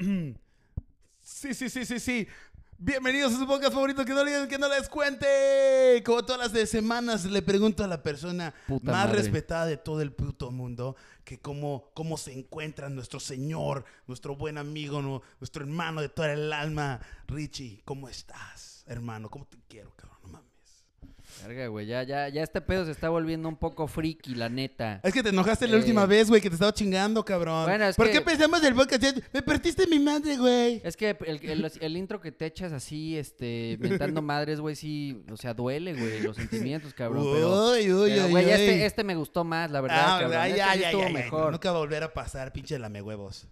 Sí, sí, sí, sí, sí. Bienvenidos a su podcast favorito que no, que no les cuente. Como todas las de semanas le pregunto a la persona Puta más madre. respetada de todo el puto mundo que cómo, cómo se encuentra nuestro señor, nuestro buen amigo, nu- nuestro hermano de toda el alma. Richie, ¿cómo estás, hermano? ¿Cómo te quiero, cabrón? Verga, güey, ya, ya, ya este pedo se está volviendo un poco friki, la neta. Es que te enojaste la Eh. última vez, güey, que te estaba chingando, cabrón. Bueno, es ¿Por que- qué pensamos del podcast? Me partiste mi madre, güey. Es que el, el- el intro que te echas así, este, mentando madres, güey, sí, o sea, duele, güey, los sentimientos, cabrón. Pero, Uy, uy, pero, güey, uy. este, este me gustó más, la verdad, Ah, cabrón. ya, Este ya, estuvo mejor. Nunca va a volver a pasar, pinche lame huevos.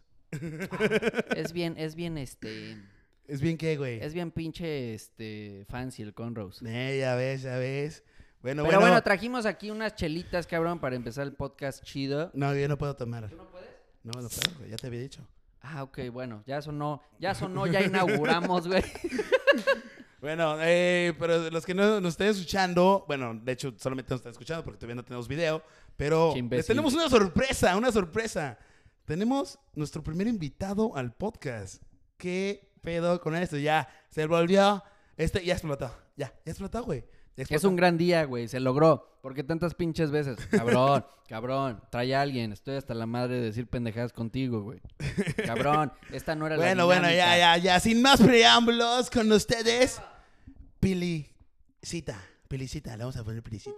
Es bien, es bien, este, ¿Es bien qué, güey? es bien pinche, este, fancy el Conrose. Eh, ya ves, ya ves. Bueno, Pero bueno. bueno, trajimos aquí unas chelitas, cabrón, para empezar el podcast chido. no, yo no puedo tomar. ¿Tú no puedes? No, no puedo, güey. Ya te había dicho. Ah, ok, bueno, ya sonó, ya sonó, ya inauguramos, güey. Bueno, eh, pero los que no nos estén escuchando, bueno, de hecho solamente nos están escuchando porque todavía no tenemos video, pero les tenemos una sorpresa, una sorpresa. Tenemos nuestro primer invitado al podcast. ¿Qué pedo con esto? Ya, se volvió, este ya explotó, ya, ya explotó, güey. Es un gran día, güey. Se logró. ¿Por qué tantas pinches veces? Cabrón, cabrón. Trae a alguien. Estoy hasta la madre de decir pendejadas contigo, güey. Cabrón, esta no era la Bueno, bueno, ya, ya, ya. Sin más preámbulos, con ustedes, Pilicita. Pilicita, le vamos a poner Pilicita.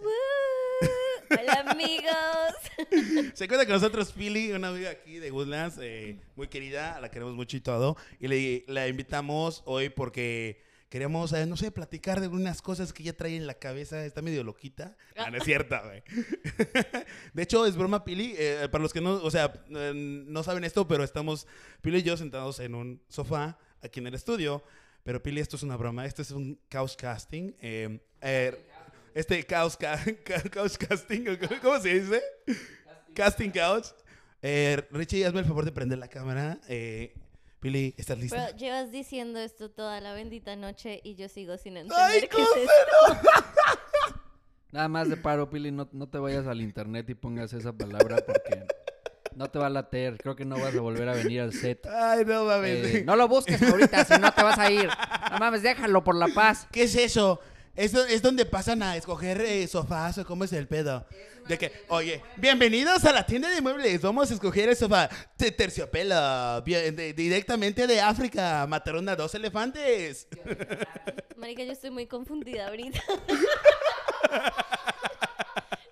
Hola amigos. Se cuenta con nosotros Pili, una amiga aquí de Woodlands, eh, muy querida, la queremos mucho y todo. Y le, la invitamos hoy porque queremos, eh, no sé, platicar de unas cosas que ella trae en la cabeza. Está medio loquita. Ah, no es cierta, güey. De hecho, es broma, Pili. eh, para los que no, o sea, no saben esto, pero estamos Pili y yo sentados en un sofá aquí en el estudio. Pero Pili, esto es una broma. Esto es un couch casting. eh, este couch, ca- ca- couch casting, ¿o ¿cómo- ¿cómo se dice? Casting couch. Eh, Richie, hazme el favor de prender la cámara. Eh, Pili, ¿estás lista? Pero llevas diciendo esto toda la bendita noche y yo sigo sin ¡Ay, entender qué es esto. Nada más de paro, Pili. No, no te vayas al internet y pongas esa palabra porque no te va a later. Creo que no vas a volver a venir al set. Ay, no mames. Eh, no lo busques ahorita, si no te vas a ir. No mames, déjalo por la paz. ¿Qué es eso? ¿Es, es donde pasan a escoger eh, sofás o cómo es el pedo? De que, oye, bienvenidos a la tienda de muebles. Vamos a escoger el sofá de terciopelo, bien- de- directamente de África. Mataron a dos elefantes. Marica, yo estoy muy confundida ahorita.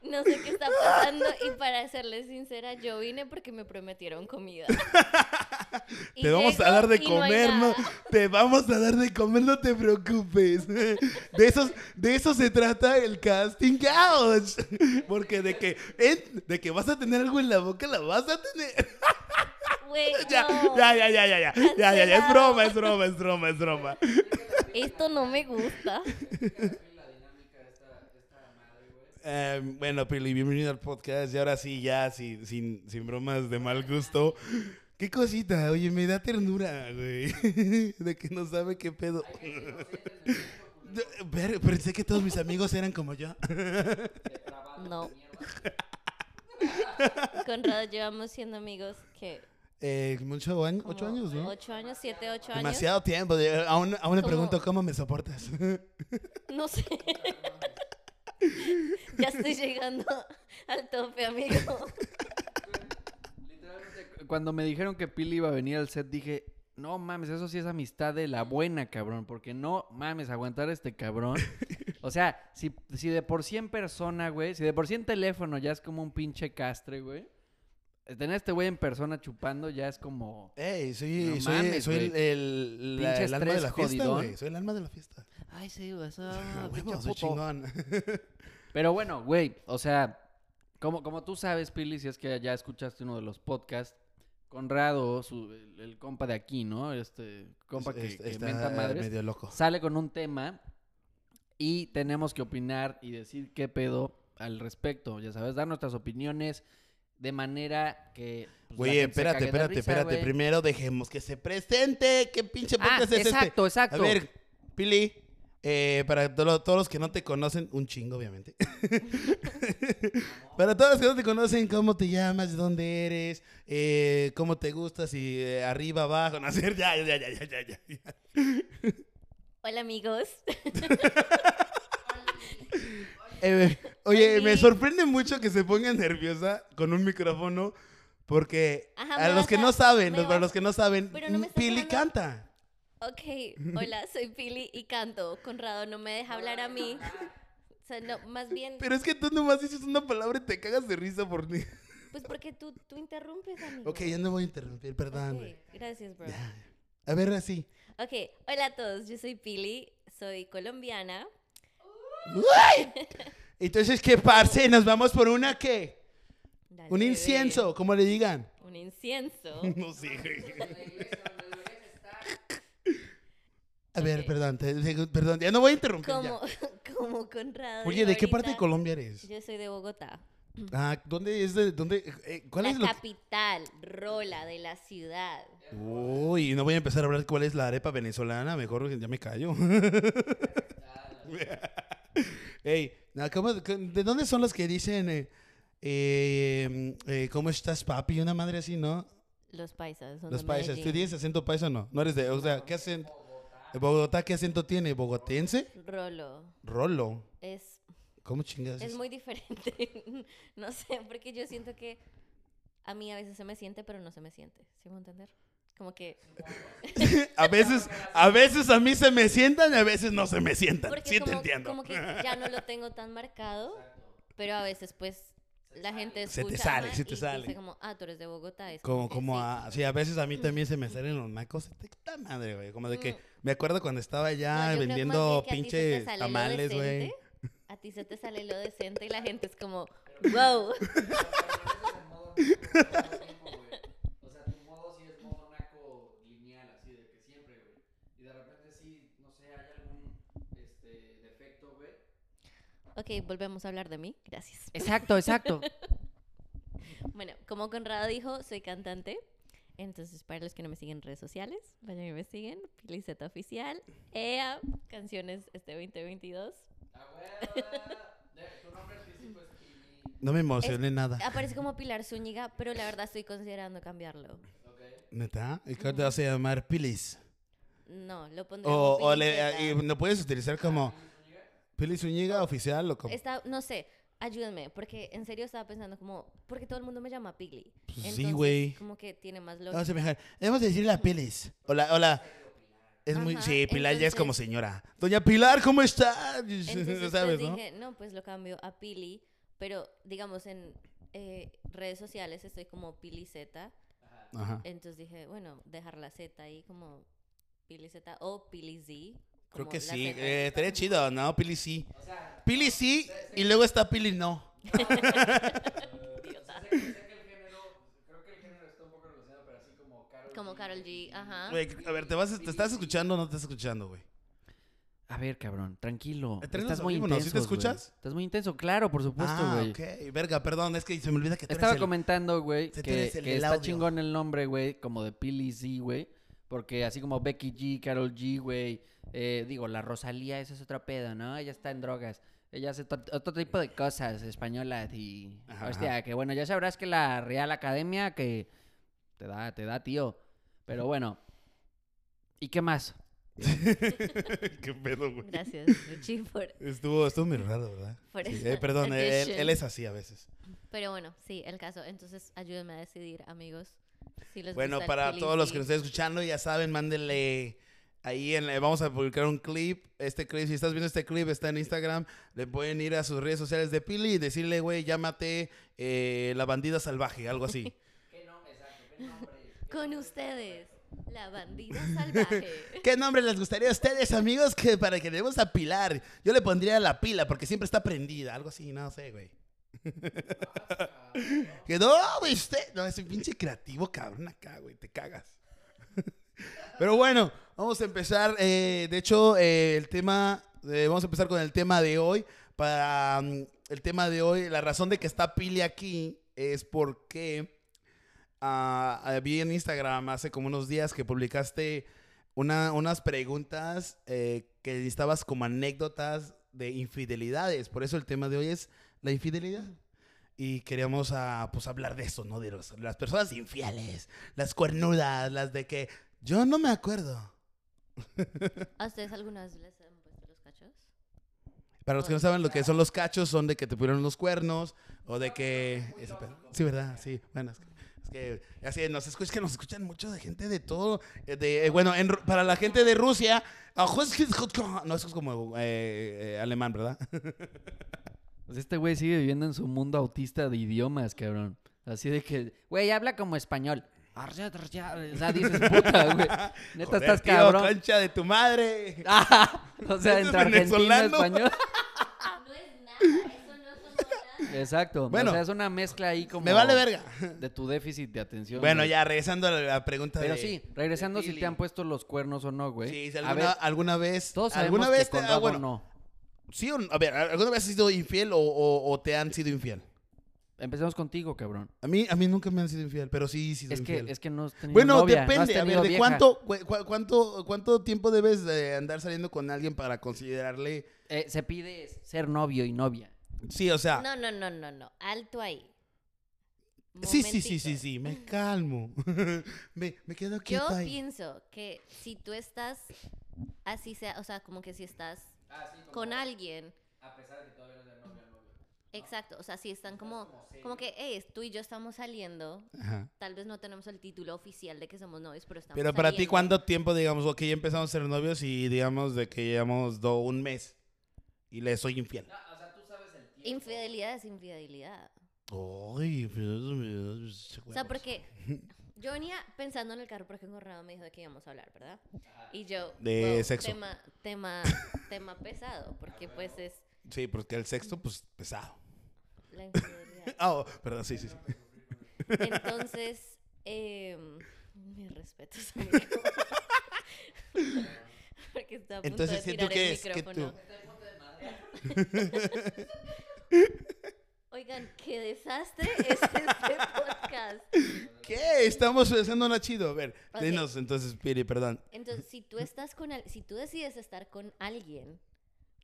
no sé qué está pasando y para serles sincera, yo vine porque me prometieron comida. Te vamos a dar de comer, no, te vamos a dar de comer, no te preocupes. De esos de eso se trata el casting couch, porque de que de que vas a tener algo en la boca la vas a tener. Ya, ya, ya, ya, ya, ya, ya, ya, es broma, es broma, es broma, es broma. Esto no me gusta. Eh, bueno, Pili, bienvenido al podcast. Y ahora sí, ya, sin, sin, sin bromas de mal gusto. Qué cosita, oye, me da ternura, güey. De que no sabe qué pedo. Ver- Pensé que todos mis amigos eran como yo. No. Conrado, llevamos siendo amigos que Eh, mucho año, ocho años, ¿no? Ocho años, siete, ocho años. Demasiado tiempo. Aún, aún Como- pregunto cómo me soportas. No sé. Ya estoy llegando al tope, amigo. Cuando me dijeron que Pili iba a venir al set, dije, no mames, eso sí es amistad de la buena, cabrón. Porque no mames, aguantar a este cabrón. O sea, si, si de por sí en persona, güey, si de por sí en teléfono ya es como un pinche castre, güey. Tener a este güey en persona chupando ya es como... Ey, soy, No soy, mames, soy el, el- la- Pinche el alma de la fiesta, güey. Soy el alma de la fiesta. Ay, sí, güey, eso... Huevo, soy puto". chingón. Pero bueno, güey, o sea, como, como tú sabes, Pili, si es que ya escuchaste uno de los podcasts, Conrado, su- el, el compa de aquí, ¿no? Este compa que, Es- que está menta madres, medio loco. sale con un tema y tenemos que opinar y decir qué pedo al respecto, ya sabes, dar nuestras opiniones de manera que... pues, gente se espérate, espérate, risa, espérate. güey. Primero dejemos que se presente. ¿Qué pinche Ah, podcast es este? exacto, exacto. A ver, Pili, Eh, para todos los que no te conocen, un chingo, obviamente. para todos los que no te conocen, ¿cómo te llamas? ¿De dónde eres? Eh, ¿Cómo te gustas? Si eh, arriba, abajo, no hacer, ya, ya, ya, ya, ya, ya. Hola amigos. Eh, oye, me sorprende mucho que se ponga nerviosa con un micrófono porque Ajá, a los que a- no saben, los- para los que no saben, no Pili canta. Ok, hola, soy Pili y canto. Conrado no me deja hablar a mí. O sea, no, más bien, Pero es que tú nomás dices una palabra y te cagas de risa por mí. pues porque tú, tú interrumpes, amigo. Ok, ya no voy a interrumpir, perdón. Ok, güey. gracias, bro. Ya. A ver, así. Ok, hola a todos, yo soy Pili, soy colombiana. Entonces, ¿qué parce? ¿Nos vamos por una qué? Dale, Un bebé. incienso, como le digan. Un incienso. No sé. A ver, perdón, te- perdón, ya no voy a interrumpir. ya. Como, como Conrado. Oye, ¿de qué parte de Colombia eres? Yo soy de Bogotá. Ah, ¿dónde es de dónde? eh, ¿Cuál la es que- capital, rola de la ciudad. Uy, no voy a empezar a hablar cuál es la arepa venezolana, mejor ya me callo. Ey, no, ¿cómo- ¿de dónde son los que dicen eh, eh, eh, ¿cómo estás, papi? Una madre así, ¿no? Los paisas. Son Los de paisas. ¿Tú tienes acento paisa o no? No eres de, o sea, ¿qué acento? Bogotá, ¿qué acento tiene? ¿Bogotense? Rolo. Rolo. Es, ¿Cómo chingas? es muy diferente. no sé, porque yo siento que a mí a veces se me siente, pero no se me siente. ¿Sí me a entender? Como que. A veces, a veces a mí se me sientan y a veces no se me sientan. Porque Sí te entiendo. como que ya no lo tengo tan marcado, pero a veces, pues. La gente Se te escucha sale, se te y sale. dice como, ah, tú eres de Bogotá. Es Como, como sí. a, sí, a veces a mí también se me salen los macos. puta madre, güey. Como de que, Mm. me acuerdo cuando estaba No, que más vendiendo pinches sale lo tamales, güey. decente, A ti se te sale lo decente y la gente es como, wow. O sea, tu modo sí es modo naco lineal, así de que siempre, güey. Y de repente sí, no sé, hay algún este, defecto, güey. Ok, volvemos a hablar de mí. Gracias. Exacto, exacto. Bueno, como Conrado dijo, soy cantante. Entonces, para los que no me siguen en redes sociales, vayan y me siguen. Piliceta Oficial. EA, canciones este 2022. Tu nombre artístico es Pili, No me emocioné nada. Aparece como Pilar Zúñiga, pero la verdad estoy considerando cambiarlo. ¿ok? ¿Neta? ¿Y cómo te vas a llamar? Pilis. No, lo pondré O, como o le, Piliceta. y lo puedes utilizar como Pilis Zúñiga oficial o como. Está, no sé, ayúdenme, porque en serio estaba pensando como, porque todo el mundo me llama Pili. Pues sí, Entonces, güey. Como que tiene más Vamos lógica. a dejar. Debemos decirle a Pilis. Hola, hola. Es muy. Ajá, Sí, Pilar ya es como señora. Doña Pilar, ¿cómo está? Entonces ¿Sabes, pues no? dije, no, pues lo cambio a Pili, pero digamos en eh, redes sociales estoy como Pili Z, Ajá. entonces dije, bueno, dejar la Z ahí como Pili Z o Pili Z. Creo que sí. Eh, estaría chido, ¿no? Pili sí. Pili sí y luego está Pili no. Idiota. Sé que el género, creo que el género está un poco relacionado, pero así como. Carol G, ajá. Güey, a ver, ¿te, vas, ¿te estás escuchando o no te estás escuchando, güey? A ver, cabrón, tranquilo. Eh, Estás muy intenso. ¿sí te escuchas? Estás muy intenso, claro, por supuesto, ah, güey. ok. Verga, perdón, es que se me olvida que tú Estaba eres el- comentando, güey, que, que está chingón el nombre, güey, como de Pili Z, güey. Porque así como Becky G, Carol G, güey. eh, digo, la Rosalía, esa es otra pedo, ¿no? Ella está en drogas. Ella hace otro tipo de cosas españolas y... Ajá, hostia, ajá. que bueno, ya sabrás que la Real Academia que te da, te da, tío. Pero bueno. ¿Y qué más? Qué pedo, güey. Gracias, Luchi, por, Estuvo, estuvo muy raro, ¿verdad? por Sí, eh, perdón, él, addition. él es así a veces. Pero bueno, sí, el caso. Entonces, ayúdenme a decidir, amigos. Si les Bueno, gusta para todos los que nos estén escuchando, ya saben, mándenle ahí, en, vamos a publicar un clip. Este clip, si estás viendo este clip, está en Instagram. Le pueden ir a sus redes sociales de Pili y decirle, güey, llámate eh, la bandida salvaje, algo así. Con ustedes, la bandida salvaje. ¿Qué nombre les gustaría a ustedes, amigos, que para que le demos a Pilar? Yo le pondría la pila porque siempre está prendida, algo así, no sé, güey. que no, güey, usted. No, es un pinche creativo, cabrón, acá, güey, te cagas. Pero bueno, vamos a empezar. eh, de hecho, eh, el tema. vamos a empezar con el tema de hoy. Para mm, el tema de hoy, la razón de que está Pili aquí es porque ah, vi en Instagram hace como unos días que publicaste una, unas preguntas eh, que necesitabas como anécdotas de infidelidades. Por eso el tema de hoy es la infidelidad. Y queríamos ah, pues hablar de eso, ¿no? De los- las personas infieles, las cuernudas, las de que yo no me acuerdo. ¿A ustedes alguna vez les han puesto los cachos? Para los que no saben lo que son los cachos, son de que te pusieron los cuernos o de que... Sí, ¿verdad? Sí. Bueno, es que, es que así nos escuchan, es que nos escuchan mucho de gente de todo. eh, De, eh, bueno, en para la gente de Rusia... No, eso es como eh, eh, alemán, ¿verdad? Pues este güey sigue viviendo en su mundo autista de idiomas, cabrón. Así de que, güey, habla como español. O sea, dices, puta, güey. Neta, Joder, estás tío, cabrón. concha de tu madre. o sea, ¿Ese es entre argentino español. No es nada, eso no es nada. Exacto. Bueno. o sea, es una mezcla ahí como... Me vale verga. De tu déficit de atención. Bueno, güey. ya, regresando a la, pregunta Pero de... sí, regresando de si te han puesto los cuernos o no, güey. Sí, si a alguna, ver, alguna vez... todos sabemos alguna vez que te- ah, bueno, no. Sí, o no? a ver, ¿alguna vez has sido infiel o, o- o te han sido infiel? Empecemos contigo, cabrón. A mí, a mí nunca me han sido infiel, pero sí he sido Es que, infiel. es que no has tenido bueno, novia, no has depende. a ver, ¿de vieja. cuánto, cu- cu- cuánto, cuánto tiempo debes de andar saliendo con alguien para considerarle... Eh, se pide ser novio y novia. Sí, o sea... No, no, no, no, no. Alto ahí. sí, sí, sí, sí, sí, me calmo. me, me quedo quieto Yo ahí. pienso que si tú estás así sea, o sea, como que si estás con alguien, A pesar de que todavía no sea novia novio. exacto, o sea, si están como, como que, hey, tú y yo estamos saliendo, Ajá. tal vez no tenemos el título oficial de que somos novios, pero estamos Pero para ti. ¿cuánto tiempo, digamos, ok, ya empezamos a ser novios y digamos de que llevamos do- un mes y le soy infiel? o sea, tú sabes el tiempo. Infidelidad es infidelidad. Ay, O sea, porque yo venía pensando en el carro porque Conrado me dijo de que íbamos a hablar, ¿verdad? Y yo... De wow, sexo. Tema, tema, tema pesado, porque pues es Sí, porque el sexto, pues, pesado. la infidelidad. Ah, oh, perdón, sí, sí, sí. Entonces, eh, mis respetos, amigo. Porque está a punto Entonces, de ¿sí, tú tirar el es? ¿Qué micrófono. Oigan, qué desastre es este podcast. ¿Qué? Estamos haciendo una chido. A ver, Ok. dinos entonces, Piri, perdón. Entonces, si tú estás con al- si tú decides estar con alguien,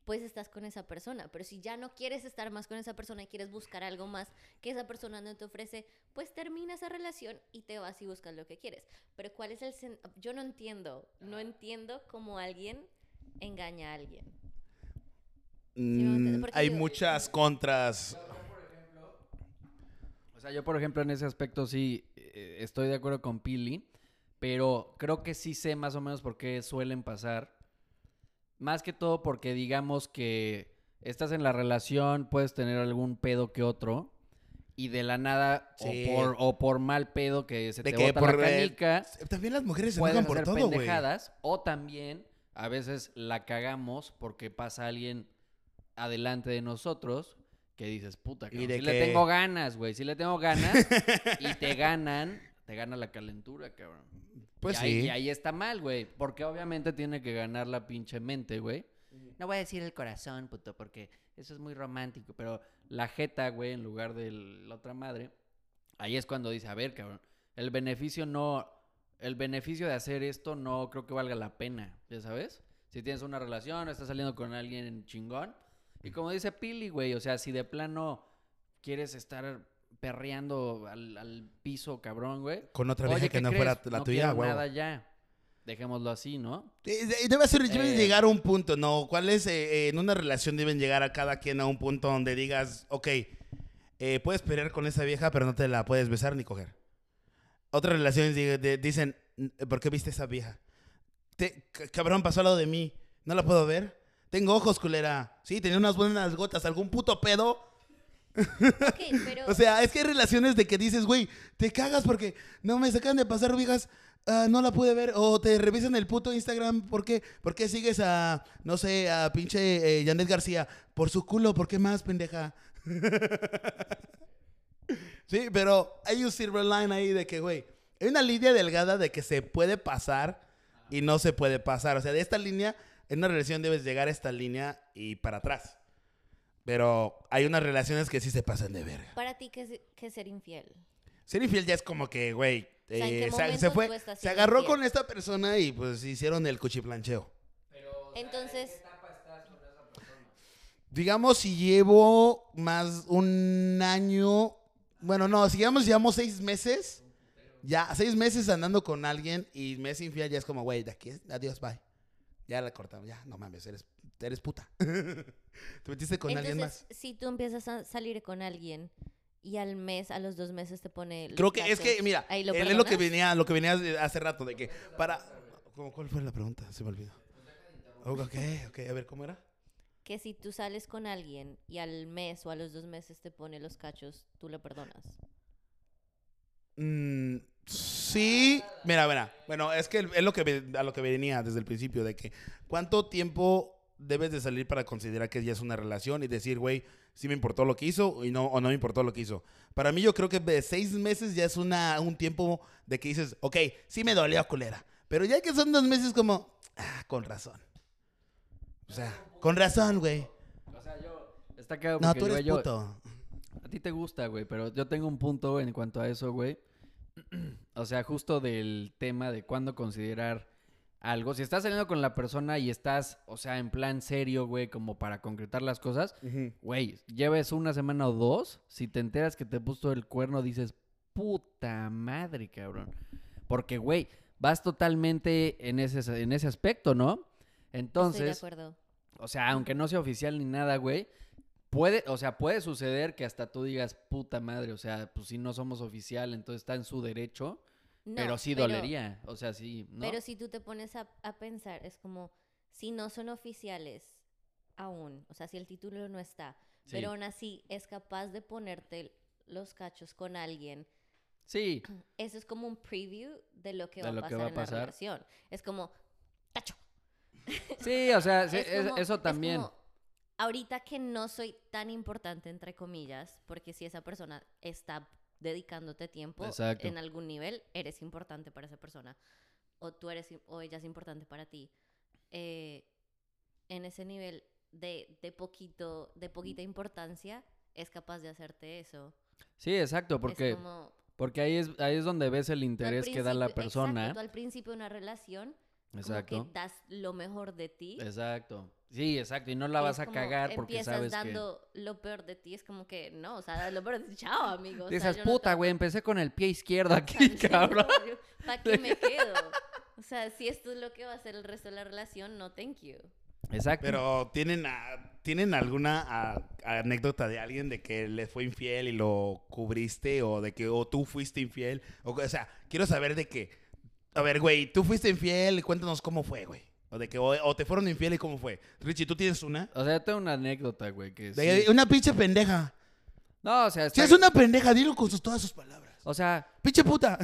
pues estás con esa persona. Pero si ya no quieres estar más con esa persona y quieres buscar algo más que esa persona no te ofrece, pues termina esa relación y te vas y buscas lo que quieres. Pero ¿cuál es el sen- yo no entiendo, no entiendo cómo alguien engaña a alguien. Mm, hay digo- muchas contras. Sea, yo, por ejemplo, en ese aspecto sí eh, estoy de acuerdo con Pili, pero creo que sí sé más o menos por qué suelen pasar. Más que todo porque digamos que estás en la relación, puedes tener algún pedo que otro, y de la nada, Sí. o, por, o por mal pedo que se De te que bota por, la canica, También las mujeres se enojan por hacer todo, pendejadas, o también a veces la cagamos porque pasa alguien adelante de nosotros que dices, puta, Y de sí le que- tengo ganas, güey, sí le tengo ganas y te ganan, te gana la calentura, cabrón. Pues y ahí, sí. y ahí está mal, güey, porque obviamente tiene que ganar la pinche mente, güey. No voy a decir el corazón, puto, porque eso es muy romántico, pero la jeta, güey, en lugar de la otra madre, ahí es cuando dice, a ver, cabrón, el beneficio no, el beneficio de hacer esto no creo que valga la pena, ¿ya sabes? Si tienes una relación, estás saliendo con alguien chingón, y como dice Pili, güey, o sea, si de plano quieres estar perreando al, al piso, cabrón, güey. Con otra vieja que ¿qué no crees? fuera la no tuya, güey. nada ya. Dejémoslo así, ¿no? Debe ser, debe Eh. llegar a un punto, ¿no? ¿Cuál es, eh, eh, en una relación deben llegar a cada quien a un punto donde digas, ok, eh, puedes pelear con esa vieja, pero no te la puedes besar ni coger? Otras relaciones de- dicen, ¿por qué viste a esa vieja? Te- cabrón, pasó al lado de mí, ¿no la puedo ver? Tengo ojos, culera. Sí, tenía unas buenas gotas, algún puto pedo. Ok, pero O sea, es que hay relaciones de que dices, güey, te cagas porque no me sacan de pasar viejas, ah, no la pude ver, o te revisan el puto Instagram, ¿por qué? ¿Por qué sigues a, no sé, a pinche eh, Janet García? Por su culo, ¿por qué más, pendeja? sí, pero hay un silver line ahí de que, güey, hay una línea delgada de que se puede pasar y no se puede pasar. O sea, de esta línea, en una relación debes llegar a esta línea y para atrás. Pero hay unas relaciones que sí se pasan de verga. para ti qué es, qué es ser infiel. Ser infiel ya es como que, güey, sea, ¿en qué eh, se- se, fue, estás se agarró infiel? con esta persona y pues hicieron el cuchiplancheo. Entonces, Digamos, si llevo más un año, bueno, no, si digamos, llevamos seis meses, ya seis meses andando con alguien y me es infiel, ya es como, güey, de aquí, adiós, bye. Ya la cortamos, ya, no mames, eres, eres puta. Te metiste con alguien más. entonces si tú empiezas a salir con alguien y al mes, a los dos meses te pone... los Creo que es que, mira, ¿ahí lo él es lo que venía, lo que venía hace rato, de que para... ¿Cómo- ¿Cuál fue la pregunta? Se me olvidó. Ok, ok, a ver, ¿cómo era? Que si tú sales con alguien y al mes o a los dos meses te pone los cachos, tú le perdonas. Mm, sí, mira, mira, bueno, es que es lo que a lo que venía desde el principio, de que cuánto tiempo debes de salir para considerar que ya es una relación y decir, güey, sí me importó lo que hizo y no, o no me importó lo que hizo. Para mí yo creo que de seis meses ya es una, un tiempo de que dices, ok, sí me dolió culera, pero ya que son dos meses como, ah, con razón. O sea, con razón, güey. O sea, yo... Está claro No, tú eres yo- puto. A ti te gusta, güey, pero yo tengo un punto en cuanto a eso, güey. o sea, justo del tema de cuándo considerar algo. Si estás saliendo con la persona y estás, o sea, en plan serio, güey, como para concretar las cosas, Ujú. güey, lleves una semana o dos, si te enteras que te puso el cuerno, dices, puta madre, cabrón. Porque, güey, vas totalmente en ese, en ese aspecto, ¿no? Estoy de Entonces, acuerdo. o sea, aunque no sea oficial ni nada, güey, puede, o sea, puede suceder que hasta tú digas, puta madre, o sea, pues si no somos oficial, entonces está en su derecho, No, pero sí dolería, o sea, sí, ¿no? Pero si tú te pones a, a pensar, es como, si no son oficiales aún, o sea, si el título no está, Sí. pero aún así es capaz de ponerte los cachos con alguien, Sí, eso es como un preview de lo que De va lo a que pasar va a en la relación. Es como, cacho. sí, o sea, sí, Es es- como- eso es también. como, ahorita que no soy tan importante, entre comillas, porque si esa persona está dedicándote tiempo Exacto. en algún nivel, eres importante para esa persona. O tú eres, o ella es importante para ti. Eh, en ese nivel de, de poquito, de poquita importancia, es capaz de hacerte eso. Sí, exacto, porque, como, porque ahí es, ahí es donde ves el interés que da la persona. Exacto, tú al principio de una relación, como Exacto. que das lo mejor de ti. Exacto. Sí, exacto. Y no la y vas a como cagar porque sabes que... dando lo peor de ti, es como que no, o sea, das lo peor de ti, chao, amigo. o sea, Dices, yo no puta, te- güey, empecé con el pie izquierdo aquí, Sí, cabrón. no, yo- ¿Para qué me quedo? O sea, si esto es lo que va a ser el resto de la relación, no thank you. Exacto. Pero ¿tienen, a- ¿tienen alguna a- anécdota de alguien de que le fue infiel y lo cubriste o de que o tú fuiste infiel? O, o sea, quiero saber de que, a ver, güey, tú fuiste infiel, cuéntanos cómo fue, güey. O de que o, o te fueron infiel y cómo fue. Richie, ¿tú tienes una? O sea, yo tengo una anécdota, güey, que De- sí. Una pinche pendeja. No, o sea, Si está... es una pendeja, dilo con sus, todas sus palabras. O sea, Pinche puta.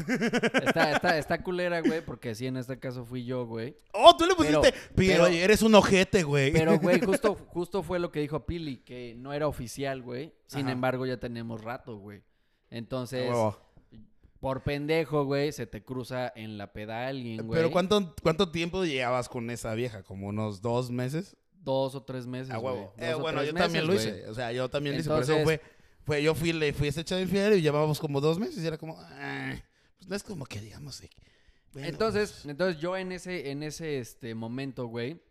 está, está, está culera, güey, porque sí, en este caso fui yo, güey. Oh, tú le pusiste. Pero- Pero, eres un ojete, güey. Pero, güey, justo, justo fue lo que dijo Pili, que no era oficial, güey. Sin Ajá. embargo, ya tenemos rato, güey. Entonces, huevo. Por pendejo, güey, se te cruza en la peda alguien, güey. Pero ¿cuánto, ¿cuánto tiempo llevabas con esa vieja? ¿Como unos dos meses? Dos o tres meses, A güey. huevo. Dos Eh, bueno, yo también lo hice. O sea, yo también lo hice. Por eso Entonces- fue, fue yo fui, le fui a ese chavo infiel y llevábamos como dos meses y era como, ah, pues no es como que digamos. bueno, entonces, pues, entonces yo en ese, en ese este momento, güey,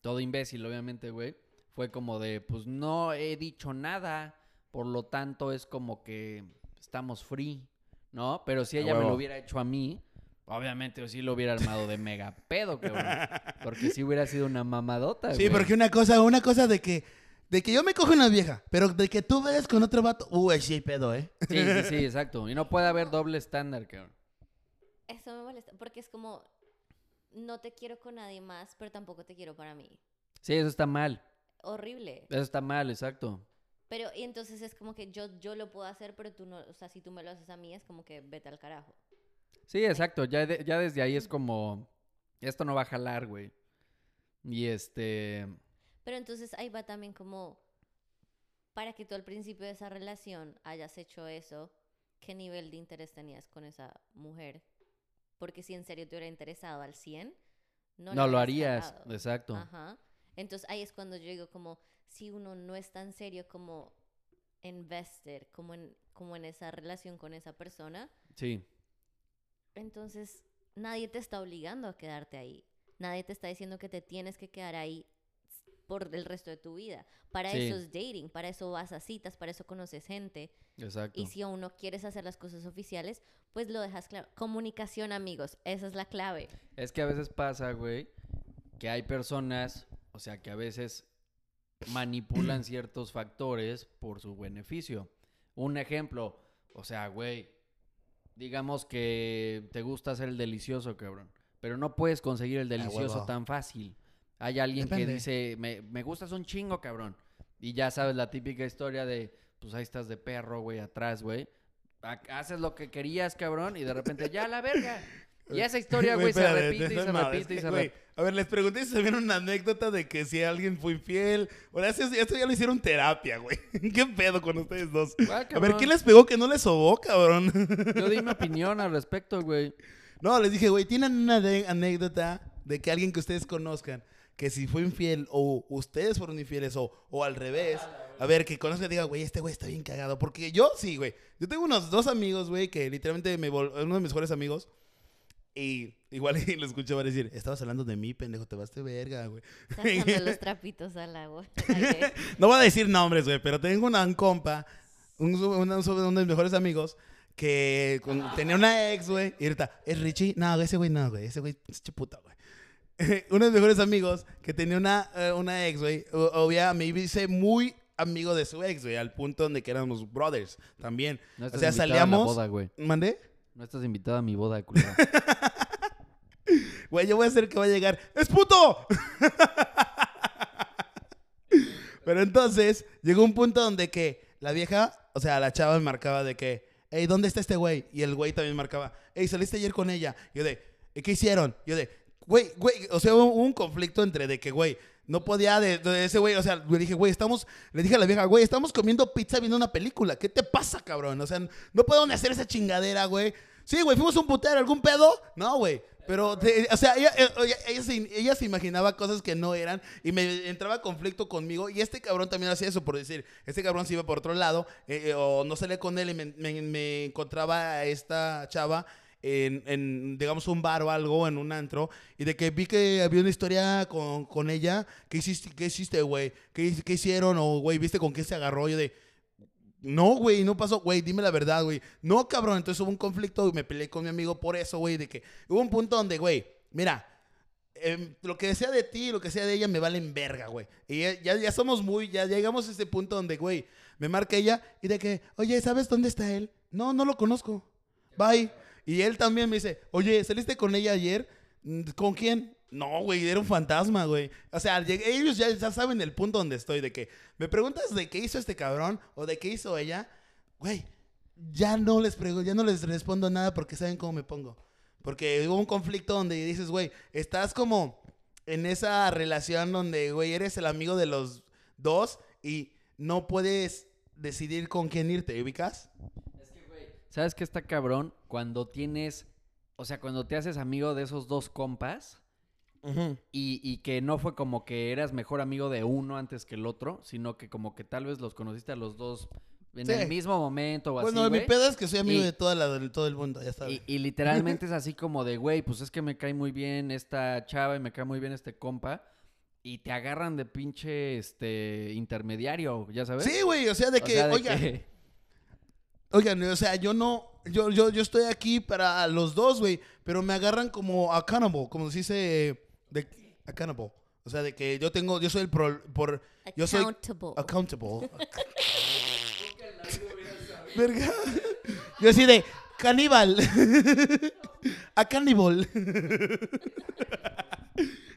todo imbécil, obviamente, güey, fue como de, pues no he dicho nada, por lo tanto es como que estamos free, ¿no? Pero si ella me lo hubiera hecho a mí, obviamente yo sí lo hubiera armado de mega pedo, cabrón. Porque sí hubiera sido una mamadota, sí, güey. porque una cosa, una cosa de que, de que yo me cojo una vieja, pero de que tú vayas con otro vato, uy, sí hay pedo, ¿eh? Sí, sí, sí, exacto. Y no puede haber doble estándar, cabrón. Eso me molesta, porque es como, no te quiero con nadie más, pero tampoco te quiero para mí. Sí, eso está mal. Horrible. Eso está mal, exacto. Pero, y entonces es como que yo, yo lo puedo hacer, pero tú no, o sea, si tú me lo haces a mí, es como que vete al carajo. Sí, exacto. Ya, de- ya desde ahí es como, esto no va a jalar, güey. Y este, Pero entonces ahí va también como, para que tú al principio de esa relación hayas hecho eso, ¿qué nivel de interés tenías con esa mujer? Porque si en serio te hubiera interesado al 100, no, no, lo harías, cagado. exacto. Ajá. Entonces ahí es cuando yo digo como, si uno no es tan serio como invested, como en como en esa relación con esa persona, Sí. entonces nadie te está obligando a quedarte ahí. Nadie te está diciendo que te tienes que quedar ahí por el resto de tu vida. Para Sí. eso es dating, para eso vas a citas, para eso conoces gente. Exacto. Y si aún no quieres hacer las cosas oficiales, pues lo dejas claro. Comunicación, amigos, esa es la clave. Es que a veces pasa, güey, que hay personas, o sea, que a veces manipulan ciertos factores por su beneficio. Un ejemplo, o sea, güey, digamos que te gusta hacer el delicioso, cabrón, pero no puedes conseguir el delicioso tan fácil. Hay alguien Depende. que dice, me, me gustas un chingo, cabrón. Y ya sabes la típica historia de, pues ahí estás de perro, güey, atrás, güey. Ha- Haces lo que querías, cabrón, y de repente, ya la verga. Y esa historia, güey, se repite y se repite y se repite. A ver, les pregunté si sabían una anécdota de que si alguien fue infiel. Ahora, eso, esto ya lo hicieron terapia, güey. ¿Qué pedo con ustedes dos? Ah, A ver. ¿quién les pegó que no les sobó, cabrón? Yo di mi opinión al respecto, güey. No, les dije, güey, ¿tienen una anécdota de que alguien que ustedes conozcan, que si fue infiel o ustedes fueron infieles o, o al revés, a ver, que conozcan y diga, güey, este güey está bien cagado? Porque yo sí, güey. Yo tengo unos dos amigos, güey, que literalmente me uno de mis mejores amigos. Y igual y lo escuché van a decir, estabas hablando de mí, pendejo, te vas de verga, güey. Sacando los trapitos al agua. No voy a decir nombres, güey, pero tengo una, un compa, un, un- uno de mis mejores amigos, que con- tenía una ex, güey, y ahorita, ¿es Richie? No, ese güey no, güey, ese güey es chuputa, güey. uno de mis mejores amigos que tenía una, eh, una ex, güey, o- obvia, me hice muy amigo de su ex, güey, al punto donde que éramos brothers también. No O sea, la salíamos... boda, güey. ¿Mandé? No estás invitada a mi boda, culera. Güey, yo voy a hacer que va a llegar. ¡Es puto! Pero entonces llegó un punto donde que la vieja, o sea, la chava marcaba de que, hey, ¿dónde está este güey? Y el güey también marcaba, hey, saliste ayer con ella. Yo de, "¿Y ¿qué hicieron? Yo de, güey, güey, o sea, hubo un conflicto entre de que, güey, no podía de, ese güey, o sea, le dije, güey, estamos, le dije a la vieja, güey, estamos comiendo pizza viendo una película. ¿Qué te pasa, cabrón? O sea, no ni hacer esa chingadera, güey. Sí, güey, fuimos un putero, ¿algún pedo? No, güey. Pero, te- o sea, ella, eh, ella, se, ella se imaginaba cosas que no eran y me entraba conflicto conmigo. Y este cabrón también hacía eso, por decir, este cabrón se iba por otro lado eh, eh, o no salía con él y me encontraba a esta chava en, en, digamos, un bar o algo, en un antro, y de que vi que había una historia con, con ella. ¿Qué hiciste, qué hiciste, güey? ¿Qué, ¿Qué hicieron? O, güey, ¿viste con qué se agarró? Yo de... No, güey, no pasó, güey, dime la verdad, güey. No, cabrón, entonces hubo un conflicto y me peleé con mi amigo por eso, güey, de que hubo un punto donde, güey, mira, em, lo que sea de ti lo que sea de ella me valen verga, güey. Y ya, ya, somos muy, ya llegamos a ese punto donde, güey, me marca ella y de que, oye, ¿sabes dónde está él? No, no lo conozco. Bye. Y él también me dice, oye, ¿saliste con ella ayer? "Mm, ¿Con quién? No, güey, era un fantasma, güey. O sea, ellos ya, ya saben el punto donde estoy, de que me preguntas de qué hizo este cabrón o de qué hizo ella, güey, ya no les prego, ya no les respondo nada porque saben cómo me pongo. Porque hubo un conflicto donde dices, güey, estás como en esa relación donde, güey, eres el amigo de los dos y no puedes decidir con quién irte, ¿ubicas? ¿Sabes qué está cabrón? Cuando tienes, o sea, cuando te haces amigo de esos dos compas y, y que no fue como que eras mejor amigo de uno antes que el otro, sino que como que tal vez los conociste a los dos en Sí. el mismo momento o Bueno, así, mi pedo es que soy amigo Y- de toda la, de todo el mundo, ya sabes. Y, y literalmente es así como de, güey, pues es que me cae muy bien esta chava y me cae muy bien este compa. Y te agarran de pinche, este, intermediario, ¿ya sabes? Sí, güey, o sea, de O que, sea, de oiga, que- oigan, o sea, yo no, yo, yo, yo estoy aquí para los dos, güey, pero me agarran como accountable, como se dice, de, accountable. O sea, de que yo tengo, yo soy el pro- por, yo soy Accountable. accountable. Verga. Yo así de caníbal. A caníbal.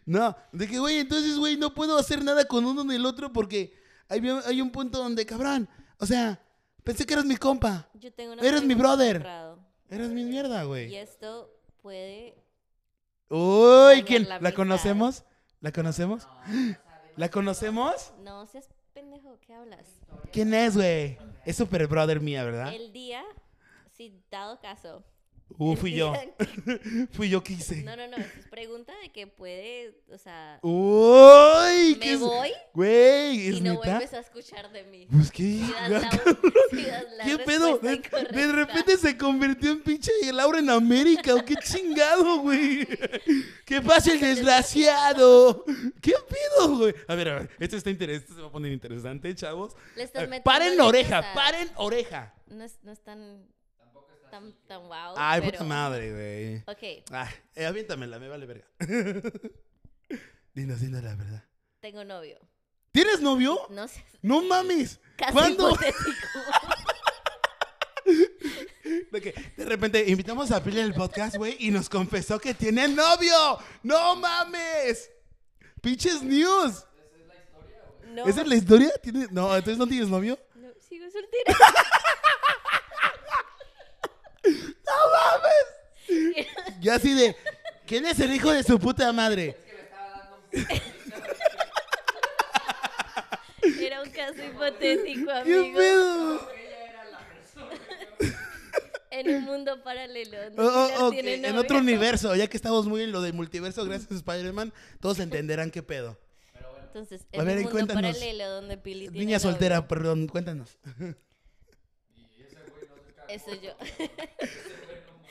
No, de que, güey, entonces, güey, no puedo hacer nada con uno ni el otro porque hay, hay un punto donde, cabrón, o sea, pensé que eras mi compa. Yo tengo una Eres mi brother. Eres mi mierda, Y güey. esto puede... Uy, ¿quién? la ¿La conocemos? ¿La conocemos? ¿La conocemos? No seas pendejo, ¿qué hablas? ¿Quién es, güey? Es super brother mía, ¿verdad? El día, si dado caso, Uh, fui yo. Fui yo que hice. No, no, no. Es pregunta de que puede, o sea, Uy, ¿qué me voy Güey, ¿es y no neta? vuelves a escuchar de mí. Pues qué. Si das la, si das la ¿Qué pedo? De, repente se convirtió en pinche Laura en América. ¿o qué chingado, güey? ¿Qué pasa el desgraciado? ¿Qué pedo, güey? A ver, a ver. Esto está interesante. Esto se va a poner interesante, chavos. Le estás ver, metiendo paren oreja, paren oreja. No es, no es tan, tan, tan wow. Ay, pero... puta madre, güey. Ok, Ay, eh, aviéntamela, me vale verga. dinos, dinos la verdad. tengo novio. ¿Tienes novio? No sé, No mames. casi ¿Cuándo? De, que de repente invitamos a Pili en el podcast, güey, y nos confesó que tiene novio. ¡No mames! ¡Pinches news! No, ¿Esa es la historia? ¿Tiene- No, entonces no tienes novio. no, sigo soltera. Ya así de. ¿Quién es el hijo de su puta madre? Era un caso hipotético, ¿Qué amigo. pedo? En un mundo paralelo. Oh, oh, En novio. otro universo, ya que estamos muy en lo del multiverso, gracias a Spider-Man, todos entenderán qué pedo. Entonces, A en ver, un mundo cuéntanos. paralelo donde Pili tiene Niña novio. soltera, perdón, cuéntanos. Eso yo.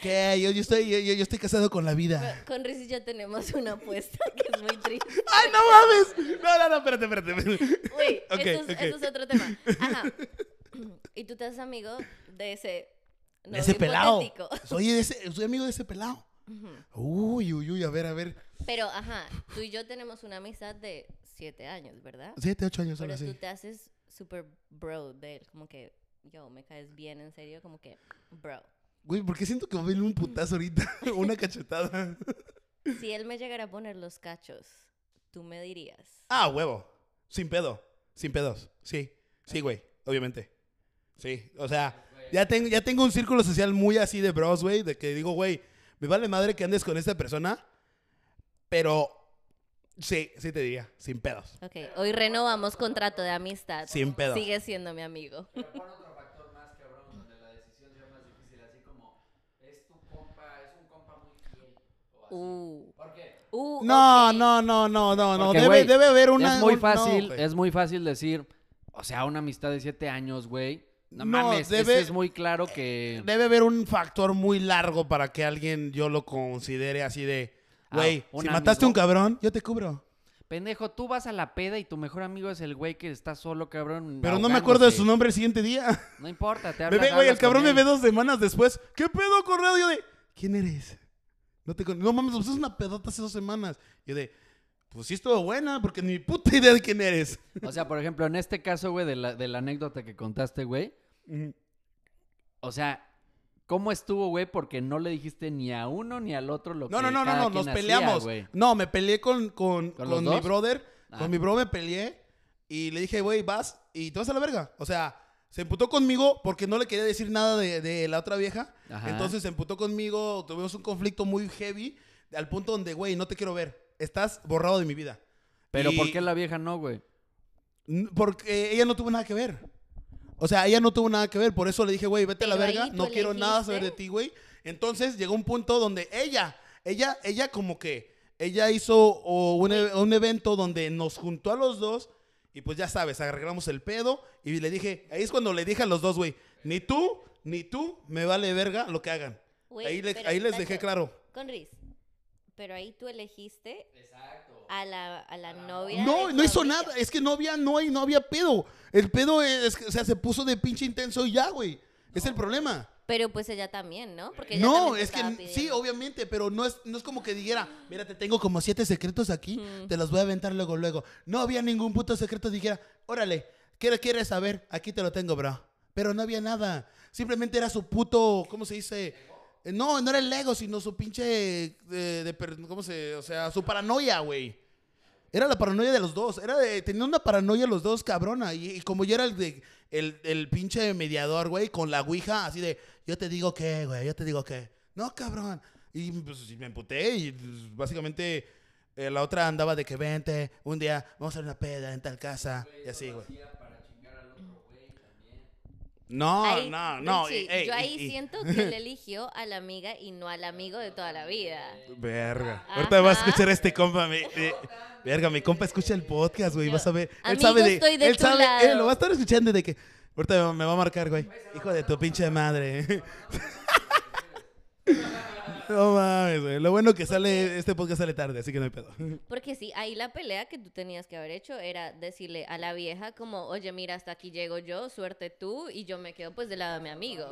¿Qué? Yo, yo estoy, yo, yo estoy casado con la vida. Con Riz y yo tenemos una apuesta que es muy triste. ¡Ay, no mames! No, no, no, espérate, espérate. espérate. Uy, Ok, eso, es, ok. eso es otro tema. Ajá. Y tú te haces amigo de ese. De novio ese pelado. Soy, de ese, soy amigo de ese pelado. Uy, uy, uy, a ver, a ver. Pero, ajá, tú y yo tenemos una amistad de siete años, ¿verdad? Siete, ocho años, Pero algo tú así. te haces super bro de él, como que, yo, me caes bien, en serio, como que, bro. Güey, porque siento que va a venir un putazo ahorita. Una cachetada. Si él me llegara a poner los cachos, tú me dirías. Ah, huevo. Sin pedo. Sin pedos. Sí. Sí, güey. Obviamente. Sí. O sea, ya tengo, ya tengo un círculo social muy así de bros, güey. De que digo, güey, me vale madre que andes con esta persona. Pero sí, sí te diría. Sin pedos. Ok, hoy renovamos contrato de amistad. Sin pedos. Sigue siendo mi amigo. Pon otro factor más, cabrón, donde la decisión sea más difícil, así como es tu compa, es un compa muy fiel. O así. Uh, ¿Por qué? uh, No, no, no, no, no, no. Debe, haber una. es muy no, fácil, es muy fácil decir, o sea, una amistad de siete años, güey. No, No, mames, debe- es muy claro que... Debe haber un factor muy largo para que alguien yo lo considere así de. Ah, Güey, si mataste a un cabrón, yo te cubro. Pendejo, tú vas a la peda y tu mejor amigo es el güey que está solo, cabrón. Pero no me acuerdo de su nombre el siguiente día. No importa, te hablas, ve, güey, el cabrón me ve dos semanas después. ¿Qué pedo, correo? Yo de, ¿quién eres? No te No mames, pues es una pedota hace dos semanas. Yo de, pues sí estuvo buena, porque ni puta idea de quién eres. O sea, por ejemplo, en este caso, güey, de la, de la anécdota que contaste, güey. O sea, ¿cómo estuvo, güey? Porque no le dijiste ni a uno ni al otro lo No, que no, no, no, no, nos hacía, peleamos. güey. no, me peleé con, con, ¿Con con mi brother. Ah. Con mi bro me peleé y le dije, güey, vas y te vas a la verga. O sea, se emputó conmigo porque no le quería decir nada de, de la otra vieja. Ajá. Entonces se emputó conmigo, tuvimos un conflicto muy heavy al punto donde, güey, no te quiero ver. Estás borrado de mi vida. Pero Y- ¿por qué la vieja no, güey? Porque ella no tuvo nada que ver. O sea, ella no tuvo nada que ver. Por eso le dije, güey, vete a la verga. No quiero nada saber de ti, güey. Entonces llegó un punto donde ella, ella, ella como que, ella hizo o, un, e- un evento donde nos juntó a los dos. Y pues ya sabes, arreglamos el pedo. Y le dije, ahí es cuando le dije a los dos, güey, ni tú, ni tú, me vale verga lo que hagan. Ahí le- ahí les dejé claro. Con Riz. Pero ahí tú elegiste a la, a la novia. No, no hizo nada. Es que no había, no, hay, no había pedo. El pedo es, que, o sea, se puso de pinche intenso y ya, güey. Es el problema. Pero pues ella también, ¿no? Porque ella No, es que sí, obviamente, pero no es, no es como que dijera, mira, te tengo como siete secretos aquí, te los voy a aventar luego, luego. No había ningún puto secreto, dijera, órale, ¿qué quieres saber? Aquí te lo tengo, bro. Pero no había nada. Simplemente era su puto, ¿cómo se dice? No, no era el ego, sino su pinche, eh, de ¿cómo se? O sea, su paranoia, güey. Era la paranoia de los dos. Era de, tenía una paranoia los dos, cabrona. Y, y como yo era el de el, el pinche mediador, güey, con la ouija, así de, yo te digo qué, güey, yo te digo qué. No, cabrón. Y pues me emputé y pues, básicamente eh, la otra andaba de que vente, un día vamos a hacer una peda en tal casa y así, güey. No, Ahí, no, no. Richie, ey, yo ahí y- y- siento que él eligió a la amiga y no al amigo de toda la vida. Verga. Ahorita vas a Ajá. escuchar a este compa. mi- verga, mi compa escucha el podcast, güey. Vas a ver. Él sabe de. de él sabe. Él lo va a estar escuchando de que. Ahorita me va a marcar, güey. Hijo de tu pinche madre. No mames, güey. Lo bueno que sale. Este podcast sale tarde, así que no hay pedo. Porque sí, ahí la pelea que tú tenías que haber hecho era decirle a la vieja como, oye, mira, hasta aquí llego yo, suerte tú, y yo me quedo pues del lado de mi amigo.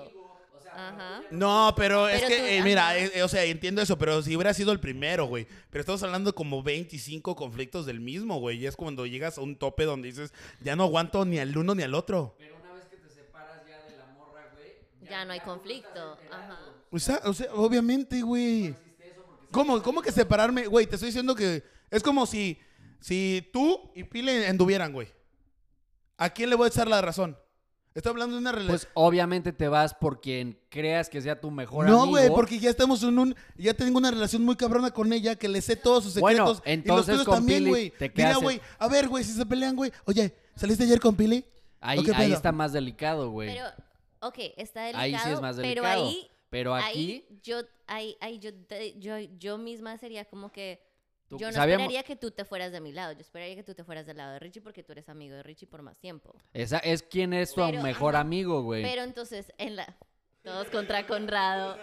Ajá. No, pero, es Pero que, tú- eh, mira, eh, eh, o sea, entiendo eso, pero si hubiera sido el primero, güey. Pero estamos hablando como 25 conflictos del mismo, güey. Y es cuando llegas a un tope donde dices, ya no aguanto ni al uno ni al otro. Pero una vez que te separas ya de la morra, güey. Ya no hay conflicto. Ajá. O sea, o sea obviamente, güey. ¿Cómo, ¿Cómo que separarme? Güey, te estoy diciendo que es como si, si tú y Pile anduvieran, güey. ¿A quién le voy a echar la razón? Estoy hablando de una relación. Pues obviamente te vas por quien creas que sea tu mejor no, amigo. güey, porque ya estamos en un. Ya tengo una relación muy cabrona con ella, que le sé todos sus Bueno, secretos. y entonces los tuyos con también, güey. Mira, güey, a ver, güey, si se pelean, güey. Oye, ¿saliste ayer con Pili? Ahí, ¿O qué ahí está más delicado, güey. Pero, ok, está delicado, Ahí sí es más pero delicado. ahí, Pero aquí, ahí, yo, ahí, ahí yo, yo, yo misma sería como que, Tú- yo no sabíamos- esperaría que tú te fueras de mi lado, yo esperaría que tú te fueras del lado de Richie porque tú eres amigo de Richie por más tiempo. esa es quien es tu Pero, mejor ajá, amigo, güey. Pero entonces, en la... Todos contra Conrado.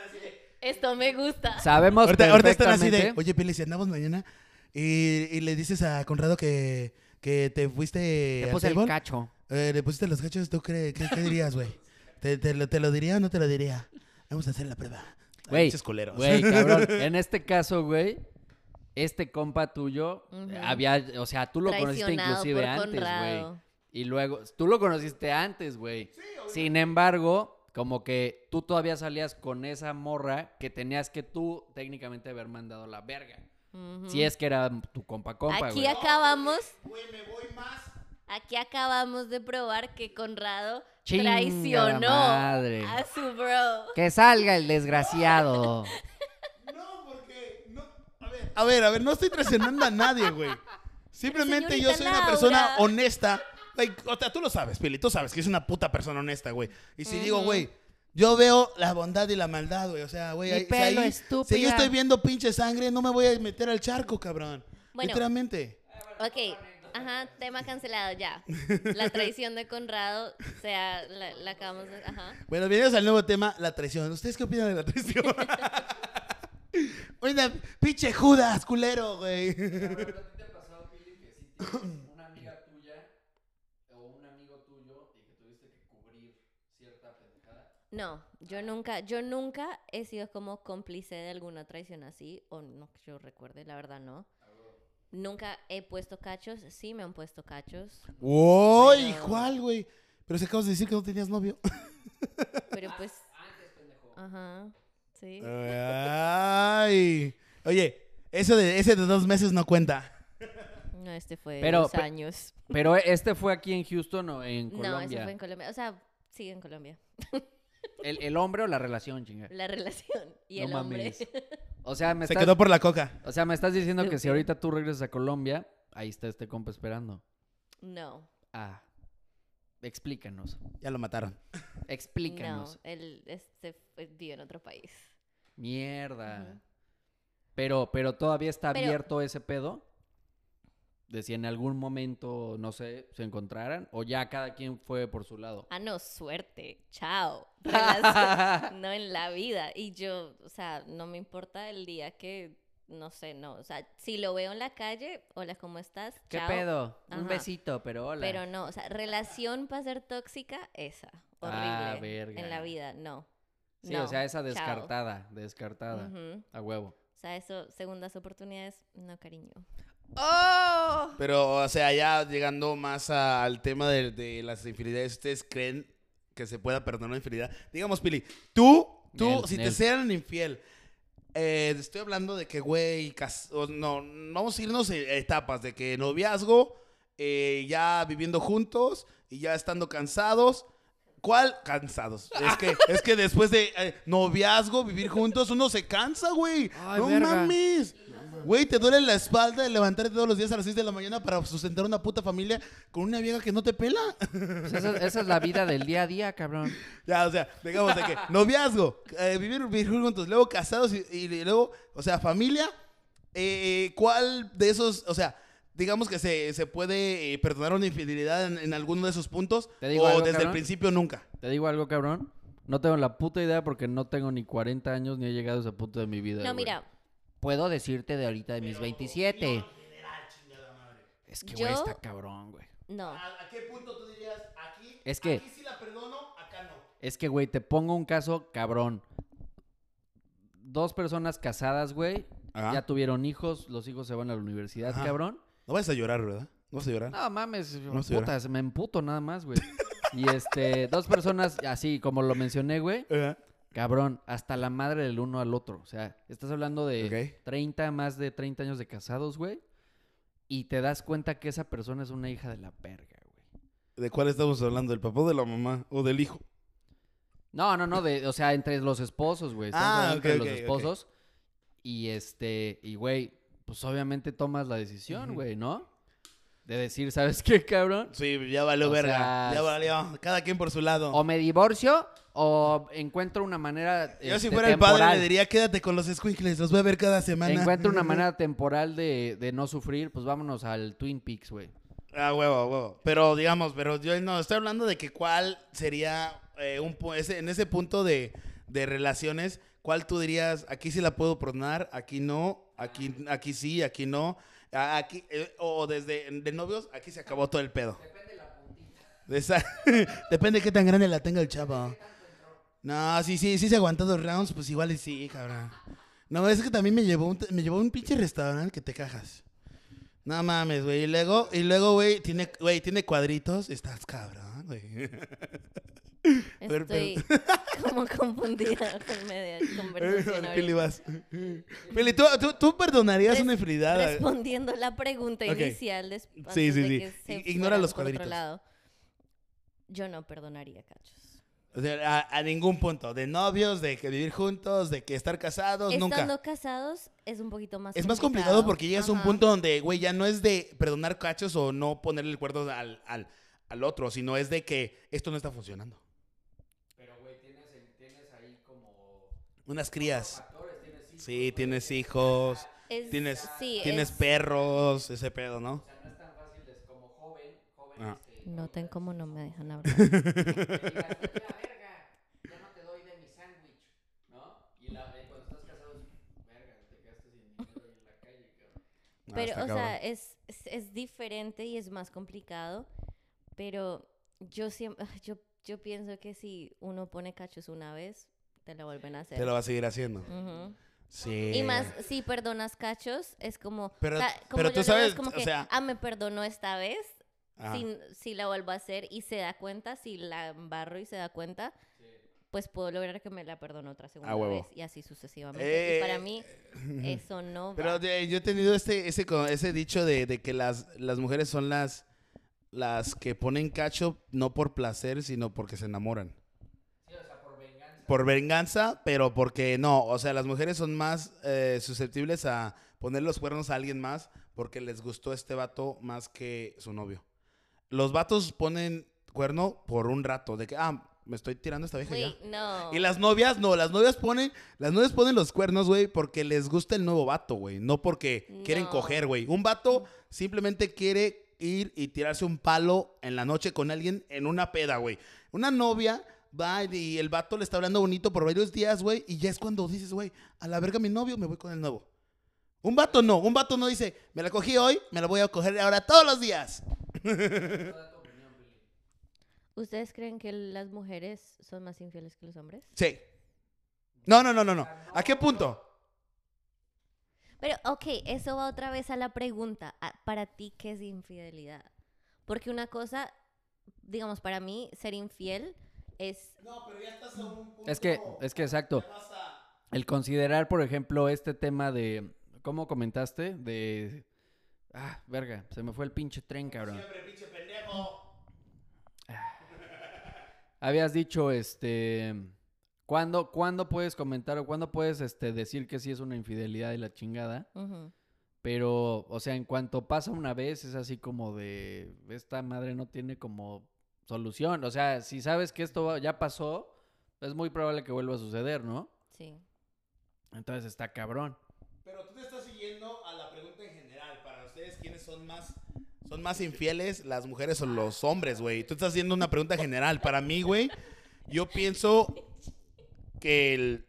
Esto me gusta. Sabemos Ahorita, ahorita están así de, perfectamente- oye, Pili, si andamos mañana y, y le dices a Conrado que, que te fuiste Te puse el table, cacho. eh, le pusiste los cachos, ¿tú crees? ¿Qué, qué dirías, güey? ¿Te, te, lo- ¿Te lo diría o no te lo diría? Vamos a hacer la prueba. Güey. Güey, cabrón. En este caso, güey, este compa tuyo Ujú. había, o sea, tú lo conociste inclusive antes, güey. Y luego, tú lo conociste antes, güey. Sin embargo, como que tú todavía salías con esa morra que tenías que tú técnicamente haber mandado la verga. Si es que era tu compa compa, Aquí acabamos, Güey, me voy más. aquí acabamos de probar que Conrado Chinga traicionó madre. a su bro. Que salga el desgraciado. No, porque no. A ver, a ver, a ver, no estoy traicionando a nadie, güey. Simplemente yo soy una Laura. persona honesta. Like, o sea, tú lo sabes, Pili, tú sabes que es una puta persona honesta, güey. Y si digo, güey, yo veo la bondad y la maldad, güey. O sea, güey, Mi ahí- pelo, si yo estoy viendo pinche sangre, no me voy a meter al charco, cabrón. Bueno. Literalmente. Ok, ajá, tema cancelado ya. La traición de Conrado, o sea, la, la acabamos de... Ajá. Bueno, bienvenidos al nuevo tema, la traición. ¿Ustedes qué opinan de la traición? Oiga, pinche Judas, culero, güey. te pasó, Pili, que si tienes una amiga tuya o un amigo tuyo y que tuviste que cubrir cierta pendejada? No, yo nunca, yo nunca he sido como cómplice de alguna traición así, o no que yo recuerde, la verdad no. Nunca he puesto cachos, sí me han puesto cachos, Uy, Pero- ¿cuál, güey? Pero si acabas de decir que no tenías novio. pero pues... Ajá, sí. Ay. Oye, eso de ese de dos meses no cuenta. No, este fue Pero- dos años. Pero este fue aquí en Houston o en No, Colombia. ese fue en Colombia. O sea, sí, en Colombia. ¿El, el hombre o la relación, chinga? La relación y No el hombre. O sea, me Se estás, quedó por la coca. o sea, me estás diciendo que si ahorita tú regresas a Colombia, ahí está este compa esperando. no, Ah. Explícanos. Ya lo mataron. Explícanos. no, él este, vive en otro país. Mierda. Pero, pero todavía está Pero- abierto ese pedo. De si en algún momento, no sé, se encontraran. O ya cada quien fue por su lado. Ah, no, suerte. Chao. Relación- no en la vida. Y yo, o sea, no me importa el día que, no sé, no. O sea, si lo veo en la calle, hola, ¿cómo estás? ¿Qué Chao. pedo? Un besito, pero hola. Pero no, o sea, relación para ser tóxica, esa. Horrible. Ah, verga. En la vida, no. Sí, No, o sea, esa chao. descartada, descartada. Ujú. A huevo. O sea, eso, segundas oportunidades, no, cariño. Pero, o sea, ya llegando más a- al tema de, de las infidelidades, ¿ustedes creen que se pueda perdonar una infidelidad? Digamos, Pili, tú, tú, Nel, si te sean infiel, eh, estoy hablando de que, güey, no, vamos a irnos en etapas, de que noviazgo, eh, ya viviendo juntos y ya estando cansados. ¿Cuál? Cansados. Es que, es que después de eh, noviazgo, vivir juntos, uno se cansa, güey. Ay, no verga. mames. Güey, te duele la espalda de levantarte todos los días a las 6 de la mañana para sustentar una puta familia con una vieja que no te pela. Pues esa, esa es la vida del día a día, cabrón. ya, o sea, digamos de que noviazgo, eh, vivir, vivir juntos, luego casados y, y luego, o sea, familia. eh, ¿Cuál de esos, o sea, digamos que se, se puede eh, perdonar una infidelidad en, en alguno de esos puntos? ¿Te digo o algo, desde el principio nunca. Te digo algo, cabrón. No tengo la puta idea porque no tengo ni 40 años ni he llegado a ese punto de mi vida. No, güey. mira, Puedo decirte de ahorita de mis 27. Es que, güey, Yo- está cabrón, güey. no. ¿A, a qué punto tú dirías aquí? Es que- Aquí sí la perdono, acá no. Es que, güey, te pongo un caso cabrón. Dos personas casadas, güey. Ajá. Ya tuvieron hijos, los hijos se van a la universidad, Ajá. cabrón. No vas a llorar, ¿verdad? No vas a llorar. No mames, No se llora. puta, se me emputo nada más, güey. Y este, dos personas, así como lo mencioné, güey. Ajá. Cabrón, hasta la madre del uno al otro. O sea, estás hablando de Ok. 30, más de 30 años de casados, güey. Y te das cuenta que esa persona es una hija de la verga, güey. ¿De cuál estamos hablando? ¿Del papá o de la mamá? ¿O del hijo? No, no, no, de, o sea, entre los esposos, güey. Ah, entre los esposos. Y este, y güey, pues obviamente tomas la decisión, güey, ¿no? De decir, ¿sabes qué, cabrón? Sí, ya valió O verga. sea, ya valió. Cada quien por su lado. O me divorcio o encuentro una manera. Yo si este, fuera el padre le diría, quédate con los squinkles, los voy a ver cada semana. Encuentro una manera temporal de, de no sufrir, pues vámonos al Twin Peaks, güey. Ah, huevo, huevo. Pero digamos, pero yo no, estoy hablando de que cuál sería eh, un ese, en ese punto de, de relaciones, cuál tú dirías, aquí sí la puedo perdonar, aquí no, aquí, aquí sí, aquí no. Aquí, eh, o desde de novios, aquí se acabó todo el pedo. Depende la puntita. Depende de qué tan grande la tenga el chavo. No, sí, sí, sí se aguantó dos rounds, pues igual sí, cabrón. No, es que también me llevó un, me llevó un pinche restaurante que te cajas. No mames, güey. Y luego, y luego, güey, tiene, güey, tiene cuadritos. Estás cabrón, güey. Estoy como confundida con media conversación Pili, ahorita. vas. Pili, ¿tú, tú, tú perdonarías Res- una infidelidad? Respondiendo la pregunta Ok. inicial des- antes Sí, sí, de sí. que se I- ignora los cuadritos. Yo no perdonaría cachos. O sea, a, a ningún punto. De novios, de que vivir juntos, de que estar casados, Estando nunca. casados es un poquito más Es más complicado porque llegas a un Ajá. punto donde, güey, ya no es de perdonar cachos o no ponerle el cuerno al, al, al otro, sino es de que esto no está funcionando. Pero, güey, tienes, tienes ahí como. Unas crías. Factores, tienes hijos. Sí, tienes hijos, Es- tienes, sí, tienes es- perros, ese pedo, ¿no? O sea, no es tan fácil, es como joven, joven, Ah. Noten cómo no me dejan hablar. que digas, "Vete a la verga, ya no te doy de mi sándwich, ¿no? Y la, cuando estás casado, es, verga, te quedaste sin dinero ahí en la calle, cabrón. Pero, o sea, es, es, es diferente y es más complicado. Pero yo siempre, yo, yo pienso que si uno pone cachos una vez, te lo vuelven a hacer. Te lo va a seguir haciendo. Sí. Y más, si perdonas cachos, es como... Pero- ca- como pero yo tú sabes, es como o que, sea- ah, me perdonó esta vez. Si, si la vuelvo a hacer y se da cuenta, si la embarro y se da cuenta, pues puedo lograr que me la perdone otra segunda Ah, vez y así sucesivamente. Eh, y para mí, eso no va. Pero de- yo he tenido este, ese, ese dicho de, de que las, las mujeres son las, las que ponen cacho no por placer, sino porque se enamoran. Por venganza, pero porque no, o sea, las mujeres son más eh, susceptibles a poner los cuernos a alguien más porque les gustó este vato más que su novio. Los vatos ponen cuerno por un rato, de que, ah, me estoy tirando esta vieja ya. No. Y las novias, no, las novias ponen, las novias ponen los cuernos, güey, porque les gusta el nuevo vato, güey, no porque quieren coger, güey. Un vato simplemente quiere ir y tirarse un palo en la noche con alguien en una peda, güey. Una novia va y el vato le está hablando bonito por varios días, güey, y ya es cuando dices, güey, a la verga mi novio, me voy con el nuevo. Un vato no, un vato no dice, me la cogí hoy, me la voy a coger ahora todos los días. ¿Ustedes creen que las mujeres son más infieles que los hombres? Sí. No, no, no, no, no. ¿A qué punto? Pero, ok, eso va otra vez a la pregunta. ah, Para ti, ¿qué es infidelidad? Porque una cosa, digamos, para mí, ser infiel es... No, pero ya estás a un punto. Es que, es que exacto. El considerar, por ejemplo, este tema de. ¿Cómo comentaste? De. Ah, verga, se me fue el pinche tren, cabrón. Siempre, pinche pendejo. Habías dicho, este. ¿Cuándo, ¿Cuándo puedes comentar o cuándo puedes este, decir que sí es una infidelidad y la chingada? Pero, o sea, en cuanto pasa una vez, es así como de, esta madre no tiene como solución. O sea, si sabes que esto ya pasó, es muy probable que vuelva a suceder, ¿no? Sí. Entonces está cabrón. Pero tú te estás siguiendo a la pregunta en general. Para ustedes, ¿quiénes son más, son más infieles, las mujeres o los hombres, güey? Tú estás haciendo una pregunta general. Para mí, güey, yo pienso que el...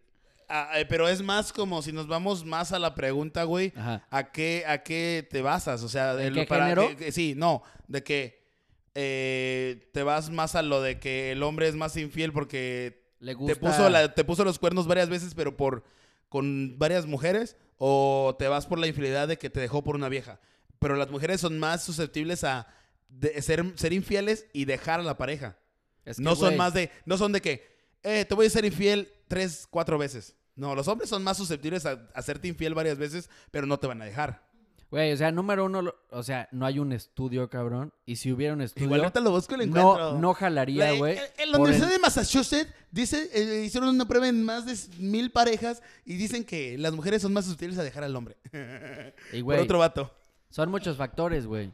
ah, eh, pero es más como si nos vamos más a la pregunta, güey. Ajá. ¿A qué, ¿A qué te basas? O sea, ¿En de qué género? que- que- sí, no, de que eh, te vas más a lo de que el hombre es más infiel porque Le gusta. te puso, la- te puso los cuernos varias veces, pero por con varias mujeres, o te vas por la infidelidad de que te dejó por una vieja. Pero las mujeres son más susceptibles a de- ser, ser infieles y dejar a la pareja. Es que, no son más de, no son de que, eh, te voy a ser infiel tres, cuatro veces. No, los hombres son más susceptibles a, hacerte infiel varias veces, pero no te van a dejar. Güey, o sea, número uno, o sea, no hay un estudio, cabrón. Y si hubiera un estudio, Igual ahorita lo busco y lo encuentro. no, no jalaría, La- güey. en- la Universidad el- de Massachusetts dice, eh, hicieron una prueba en más de mil parejas y dicen que las mujeres son más susceptibles a dejar al hombre. Y, Por otro vato. Son muchos factores, güey.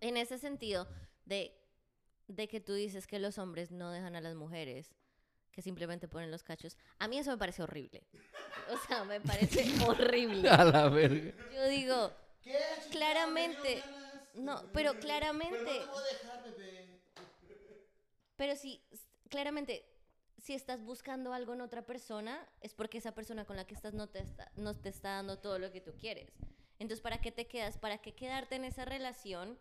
En ese sentido, de, de que tú dices que los hombres no dejan a las mujeres, que simplemente ponen los cachos, a mí eso me parece horrible. O sea, me parece horrible. A la verga. Yo digo, claramente, no, pero claramente, pero si, claramente, si estás buscando algo en otra persona, es porque esa persona con la que estás no te está, no te está dando todo lo que tú quieres. Entonces, ¿para qué te quedas? ¿Para qué quedarte en esa relación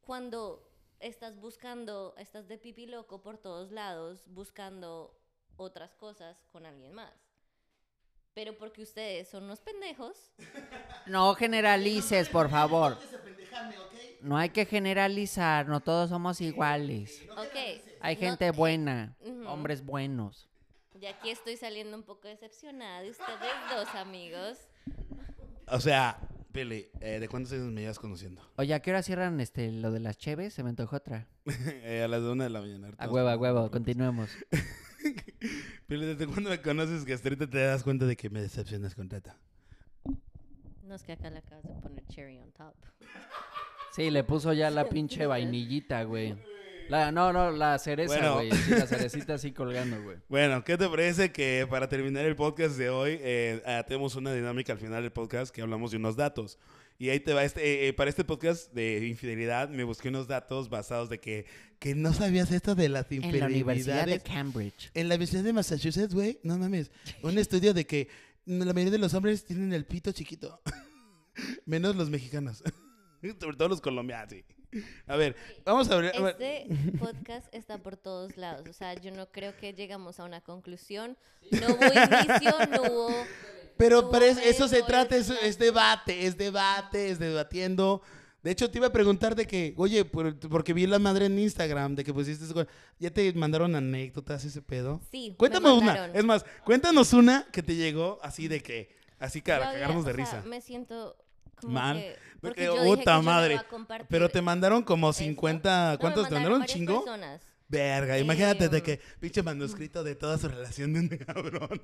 cuando estás buscando, estás de pipi loco por todos lados, buscando otras cosas con alguien más? Pero porque ustedes son unos pendejos, No generalices, por favor. No hay que generalizar, no todos somos iguales. Hay no- gente buena, Ujú. hombres buenos. Y aquí estoy saliendo un poco decepcionada de ustedes dos, amigos. O sea, Pili, eh, ¿de cuántos años me llevas conociendo? Oye, ¿a qué hora cierran este, lo de las cheves? Se me antojó otra. Eh, a las de una de la mañana. A huevo, a huevo, continuemos. Pili, ¿desde cuándo me conoces que hasta ahorita te das cuenta de que me decepcionas con Tata? No es que acá le acabas de poner cherry on top. Sí, le puso ya la pinche vainillita, güey. La, no, no, la cereza, Bueno. güey. Sí, la cerecita así colgando, güey. Bueno, ¿qué te parece que para terminar el podcast de hoy eh, ah, tenemos una dinámica al final del podcast que hablamos de unos datos? Y ahí te va, este, eh, eh, para este podcast de infidelidad me busqué unos datos basados de que, que no sabías esto de las En la Universidad de infidelidades. Cambridge. En la Universidad de Massachusetts, güey, no mames, un estudio de que la mayoría de los hombres tienen el pito chiquito, menos los mexicanos, sobre todo los colombianos, sí. A ver, vamos a ver. Este podcast está por todos lados. O sea, yo no creo que llegamos a una conclusión. No hubo inicio, no hubo... Pero no hubo eso se trata, es, debate, es debate, es debatiendo. De hecho, te iba a preguntar de que, oye, por- porque vi la madre en Instagram, de que pusiste eso, ¿Ya te mandaron anécdotas ese pedo? Sí, me Cuéntame una. Es más, cuéntanos una que te llegó así de que, así para cagarnos de o sea, risa. me siento como Mal. que... Porque dije que puta yo no madre. iba a compartir Pero te mandaron como esto. 50, No, me ¿cuántos te mandaron? ¿Un chingo? personas. Verga, imagínate de que pinche manuscrito de toda su relación de un cabrón.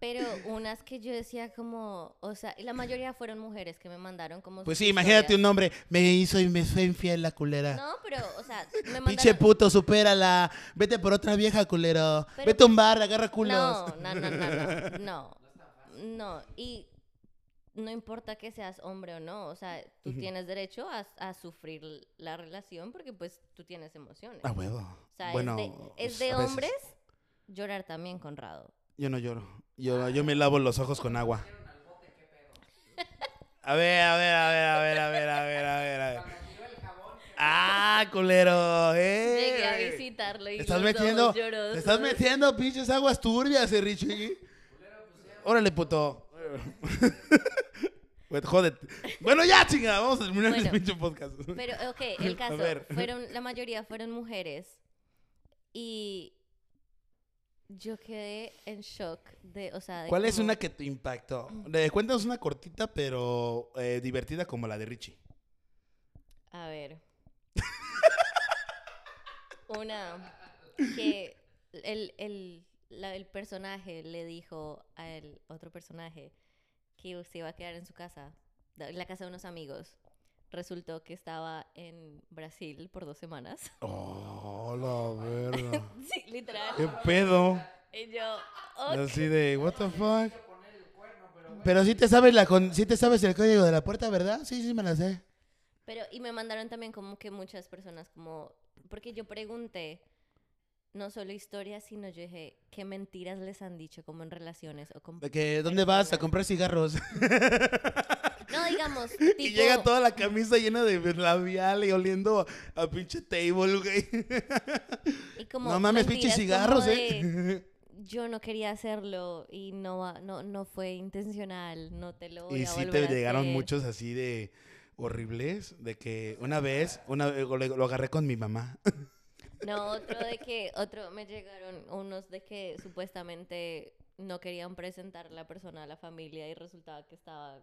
Pero unas que yo decía como, o sea, y la mayoría fueron mujeres que me mandaron como Pues sí, imagínate un hombre, me hizo y me fue infiel la culera. No, pero, o sea, me mandaron... Pinche puto, supérala. Vete por otra vieja, culero. Pero- Vete a un bar, agarra culos. No, no, no, no, no, no, no, y no importa que seas hombre o no, o sea, tú tienes derecho a, a sufrir la relación porque pues tú tienes emociones. A huevo. O sea, bueno, es de, es pues, de a veces. hombres llorar también, Conrado. Yo no lloro. Yo, yo me lavo los ojos con agua. A ver, a ver, a ver, a ver, a ver, a ver, a ver, a ver. Ah, culero, eh. Llegué a visitarlo y Te estás los metiendo, ojos llorosos. te estás metiendo pinches aguas turbias, eh, Richie. Órale, puto. Jódete. Bueno, ya, chinga, vamos a terminar Bueno. el pinche podcast. Pero, ok, el caso, fueron, la mayoría fueron mujeres y yo quedé en shock de, o sea, de ¿Cuál es una que te impactó? De, cuéntanos una cortita, pero eh, divertida como la de Richie. A ver. Una que el, el, la- el personaje le dijo al otro personaje que se iba a quedar en su casa, en la casa de unos amigos. Resultó que estaba en Brasil por dos semanas. Oh, la verga. sí, literal. ¿Qué pedo? Y yo, ok. Así de, what the fuck. Pero sí te sabes la con, sí te sabes el código de la puerta, ¿verdad? Sí, sí me la sé. Pero, y me mandaron también como que muchas personas como, porque yo pregunté, no solo historias, sino yo dije, ¿qué mentiras les han dicho como en relaciones o con... De que, ¿dónde vas a comprar cigarros? No, digamos, tipo... y llega toda la camisa llena de labial y oliendo a, a pinche table, güey. y como no mames, como cigarros, de, ¿eh? Yo no quería hacerlo y no, no, no fue intencional, no te lo voy Y a sí te a llegaron hacer. muchos así de horribles, de que una vez, una lo, lo agarré con mi mamá. No, otro de que, otro, me llegaron unos de que supuestamente no querían presentar a la persona a la familia y resultaba que estaba,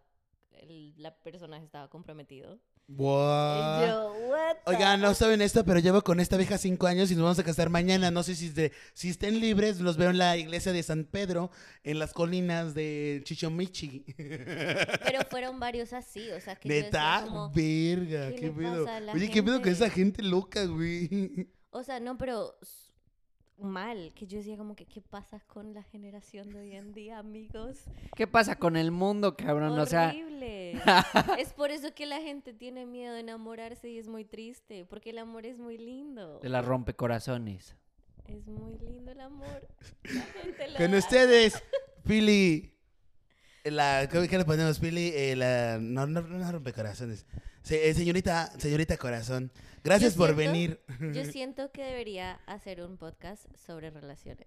el, la personaje estaba comprometido. What? Y yo, what the Oigan, no saben esto, pero llevo con esta vieja cinco años y nos vamos a casar mañana. No sé si, de- si estén libres, los veo en la iglesia de San Pedro, en las colinas de Chichomichi. Pero fueron varios así, o sea, que yo Neta, como, verga, ¿qué pedo. Oye, qué pedo con esa gente loca, güey. O sea, no, pero mal, que yo decía como que, ¿qué pasa con la generación de hoy en día, amigos? ¿Qué pasa con el mundo, cabrón? O sea, Horrible. es por eso que la gente tiene miedo de enamorarse y es muy triste, porque el amor es muy lindo. de las rompecorazones. Es muy lindo el amor. La gente lo Con da. ustedes, Pili. La, ¿Cómo que le ponemos, Pili? Eh, la, no, no, no rompecorazones. Se- eh, señorita, señorita corazón. Gracias Yo por siento- venir. Yo siento que debería hacer un podcast sobre relaciones.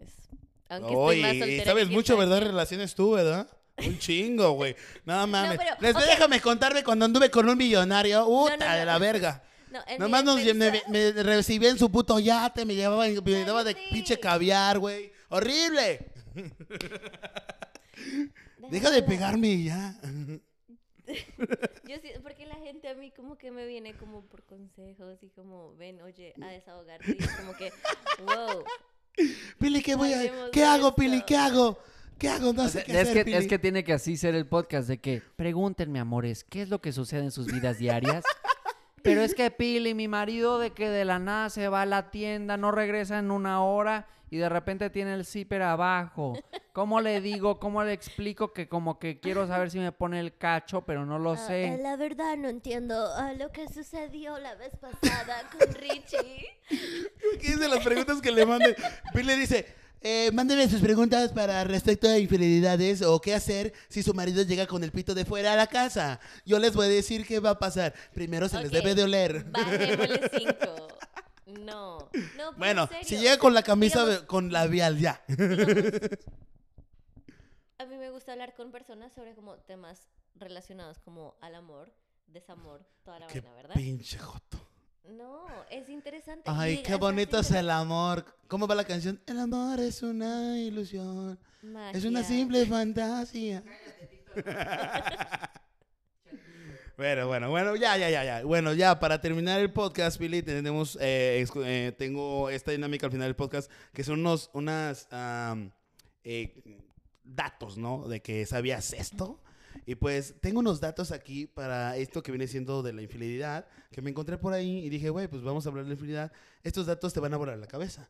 Aunque Oye, estoy más y soltera sabes que mucho, ¿verdad? Relaciones tú, ¿verdad? Un chingo, güey. No mames. pero, Les ok. déjame contarme cuando anduve con un millonario. Puta no, de la no. verga. No, en mi Nomás nos, me, defensa- me recibí en su puto yate, me llevaba, me daba de Cállate. pinche caviar, güey. ¡Horrible! Deja de pegarme ya. Yo sí, porque la gente a mí como que me viene como por consejos y como, ven, oye, a desahogarte. Y es como que, wow. Pili, ¿qué voy a ¿Qué hago, Pili? ¿Qué hago? ¿Qué hago? No O sé qué es, hacer, que, Pili. es que tiene que así ser el podcast de que pregúntenme, amores, ¿qué es lo que sucede en sus vidas diarias? Pero es que Pili, mi marido, de que de la nada se va a la tienda, no regresa en una hora y de repente tiene el zipper abajo. ¿Cómo le digo, cómo le explico que como que quiero saber si me pone el cacho, pero no lo Ah, sé? eh, la verdad no entiendo ah, lo que sucedió la vez pasada con Richie. ¿Qué dice las preguntas que le manden? Pili dice, eh, mándenme sus preguntas para respecto a infidelidades o qué hacer si su marido llega con el pito de fuera a la casa. Yo les voy a decir qué va a pasar. Primero se les debe de oler. Bajémosle cinco. No. no Bueno, si llega con la camisa digamos- con labial, ya. A mí me gusta hablar con personas sobre como temas relacionados como al amor, desamor, toda la Qué vaina, ¿verdad? pinche joto. No, es interesante. Ay, qué bonito es el amor. ¿Cómo va la canción? El amor es una ilusión. Es una simple fantasía. Bueno, bueno, bueno, ya, ya, ya, ya. Bueno, ya, para terminar el podcast, Pili, tenemos, eh, eh, tengo esta dinámica al final del podcast, que son unos, unas, eh, datos, ¿no? De que sabías esto. Y pues tengo unos datos aquí para esto que viene siendo de la infidelidad, que me encontré por ahí y dije, güey, pues vamos a hablar de la infidelidad. Estos datos te van a volar la cabeza.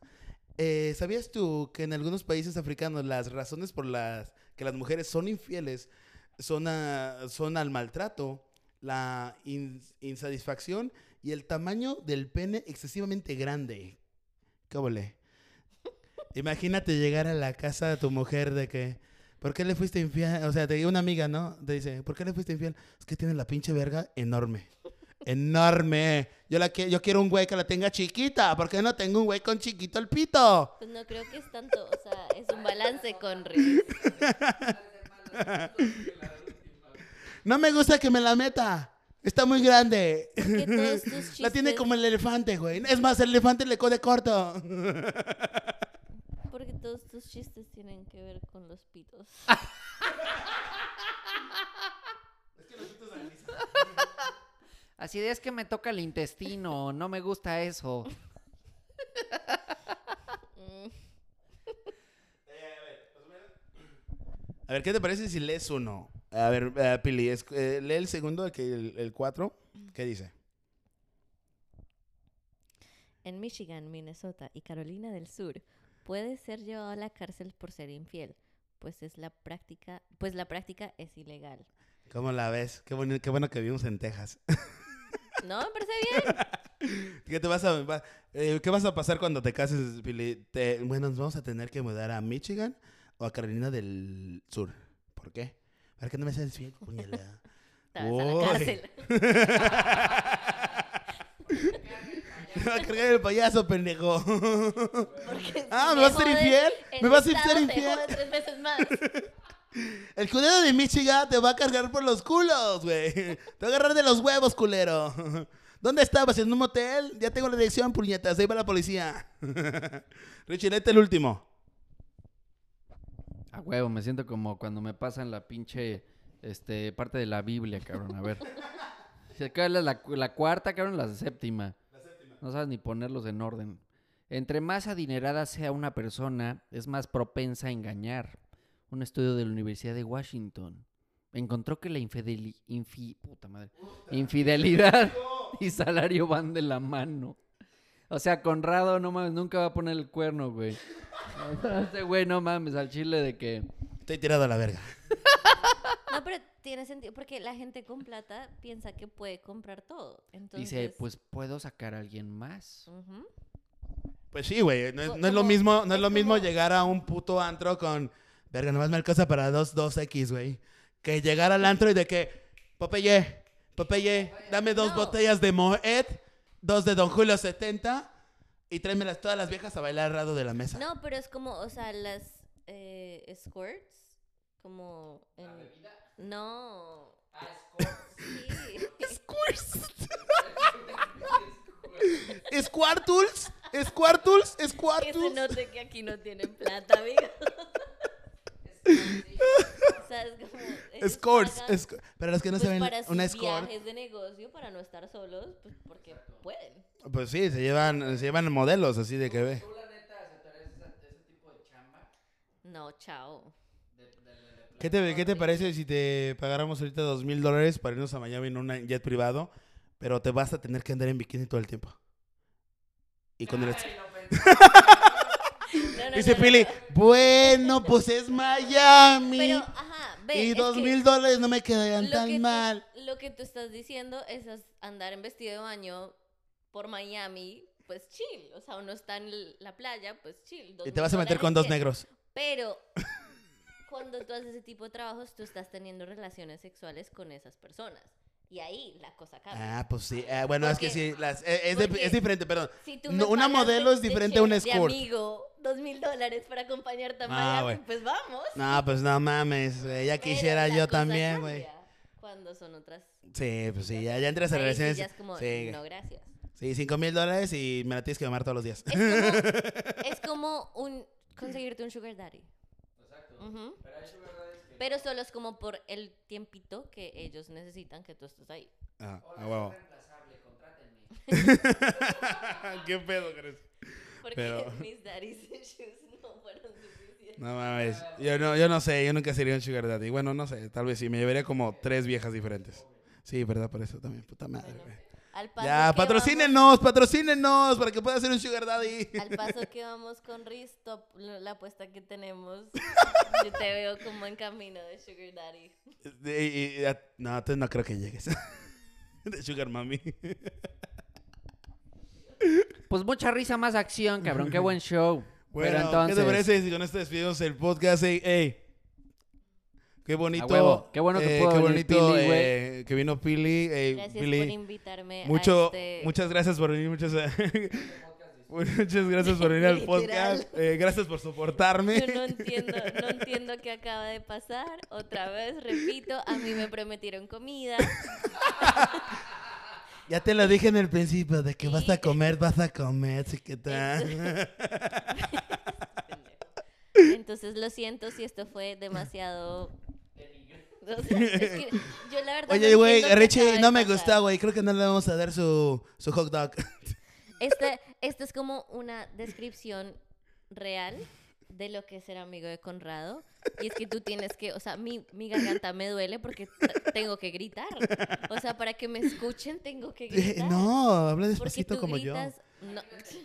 Eh, ¿Sabías tú que en algunos países africanos las razones por las que las mujeres son infieles son, a- son al maltrato, la in- insatisfacción y el tamaño del pene excesivamente grande? ¿Qué? Imagínate llegar a la casa de tu mujer de que, ¿por qué le fuiste infiel? O sea, te digo una amiga, ¿no? Te dice, ¿por qué le fuiste infiel? Es que tiene la pinche verga enorme. Enorme. Yo, la que, yo quiero un güey que la tenga chiquita. ¿Por qué no tengo un güey con chiquito el pito? Pues no creo que es tanto, o sea, es un balance con Riz. No me gusta que me la meta. Está muy grande. que todos tus La tiene chistes- como el elefante, güey. Es más, el elefante le code corto. Todos tus chistes tienen que ver con los pitos. Así de es que me toca el intestino, no me gusta eso. A ver, ¿qué te parece si lees uno? A ver, eh, Pili, es- eh, lee el segundo, el, que- el, el cuatro. ¿Qué dice? En Michigan, Minnesota y Carolina del Sur puede ser llevado a la cárcel por ser infiel, pues es la práctica, pues la práctica es ilegal. ¿Cómo la ves? Qué, boni- qué bueno que vivimos en Texas. No, me parece bien. ¿Qué, te vas a, va- eh, ¿Qué vas a pasar cuando te cases, Pili? Te- bueno, nos vamos a tener que mudar a Michigan o a Carolina del Sur. ¿Por qué? Para que no me seas fiel, puñalada. Te vas a la cárcel. Me va a cargar el payaso, pendejo. Porque Ah, si ¿me vas a ser infiel? el ¿Me vas a ser te infiel? jode tres veces más. El culero de Michigan te va a cargar por los culos, güey. Te va a agarrar de los huevos, culero. ¿Dónde estabas? ¿En un motel? Ya tengo la dirección, puñetas. Ahí va la policía. Richie, léete el último. A huevo, me siento como cuando me pasan la pinche este, parte de la Biblia, cabrón. A ver. Si acá es la, la cuarta, cabrón, la séptima. No sabes ni ponerlos en orden. Entre más adinerada sea una persona, es más propensa a engañar. Un estudio de la Universidad de Washington encontró que la infideli- infi- puta madre, infidelidad y salario van de la mano. O sea, Conrado, no mames, nunca va a poner el cuerno, güey. Este güey, no mames, al chile de que... Estoy tirado a la verga. No, pero tiene sentido porque la gente con plata piensa que puede comprar todo. Entonces, Dice, pues puedo sacar a alguien más. Pues sí, güey. No, no es lo mismo, no es lo mismo llegar a un puto antro con. Verga, nomás me alcanza para dos, dos X, güey. Que llegar al antro y de que. Popeye, Popeye, dame dos No. botellas de Moet, dos de Don Julio 70 y tráemelas todas las viejas a bailar al lado de la mesa. No, pero es como, o sea, las eh, squirts, como en... No. Sí. Squirtles, Squirtles, Que se Squirtles. note que aquí no tienen plata, amigo. o sea, es como... Escorts, pagan, para los que no pues, saben, para sus una escort. viajes de negocio, para no estar solos, pues porque pueden. Pues sí, se llevan, se llevan modelos así de que ve. No, chao. ¿Qué te, ¿Qué te parece si te pagáramos ahorita dos mil dólares para irnos a Miami en un jet privado, pero te vas a tener que andar en bikini todo el tiempo? Y con el... No, no, Dice no, Pili, no. bueno, pues es Miami. Pero, ajá, ve, y dos mil dólares no me quedarían tan que tú- mal. Lo que tú estás diciendo es andar en vestido de baño por Miami, pues chill. O sea, uno está en la playa, pues chill. dos Y te vas a meter con dos negros. Pero cuando tú haces ese tipo de trabajos, tú estás teniendo relaciones sexuales con esas personas. Y ahí la cosa cambia. Ah, pues sí. Ah, bueno, es que Porque- sí. las- eh, es, de- porque es diferente, perdón. si tú no, una modelo de- es diferente a un chef, de escort. amigo, dos mil dólares para acompañarte a Ah, Miami, güey. pues vamos. No, pues no mames, Pero quisiera yo también, güey. Cuando son otras. Sí, pues sí, ya, ya entras a Ahí sí relaciones. ya es como, sí, no, gracias. sí, cinco mil dólares y me la tienes que mamar todos los días. Es como, es como un conseguirte un sugar daddy. Ujú. Pero solo es como por el tiempito que ellos necesitan que tú estés ahí. Ah, a huevo. ¿Qué pedo crees? Porque Pero- mis daddy's issues no fueron suficientes. No mames. Yo no, yo no sé, yo nunca sería un sugar daddy. Bueno, no sé, tal vez sí. Me llevaría como tres viejas diferentes. Sí, verdad, por eso también. Puta madre, Bueno, güey. Al paso Ya, que patrocínenos, patrocínenos para que pueda ser un sugar daddy. vamos- al paso que vamos con Ristop, la apuesta que tenemos, yo te veo como en camino de sugar daddy. Y- y- y- no, entonces no creo que llegues. De sugar mami. Pues mucha risa, más acción, cabrón. Qué buen show. Bueno, Pero entonces... ¿qué te parece si con esto despedimos el podcast? Ey, ey. Qué bonito. Qué bueno que eh, pudo qué venir bonito Pili, eh, que vino Pili. eh, Gracias Pili, por invitarme mucho, a este... Muchas gracias por venir. Muchas, muchas gracias por venir al podcast. eh, gracias por soportarme. Yo no entiendo, no entiendo qué acaba de pasar. Otra vez, repito, a mí me prometieron comida. Ya te lo dije en el principio, de que vas a comer, vas a comer, chiquita. Entonces lo siento si esto fue demasiado... O sea, es que yo la verdad Oye, no güey, acaba Richie, no me gusta, güey. Creo que no le vamos a dar su, su hot dog. Este, este es como una descripción real de lo que es ser amigo de Conrado. Y es que tú tienes que, o sea, mi, mi garganta me duele porque tengo que gritar. O sea, para que me escuchen tengo que Eh, gritar. no, habla porque despacito tú como yo. No,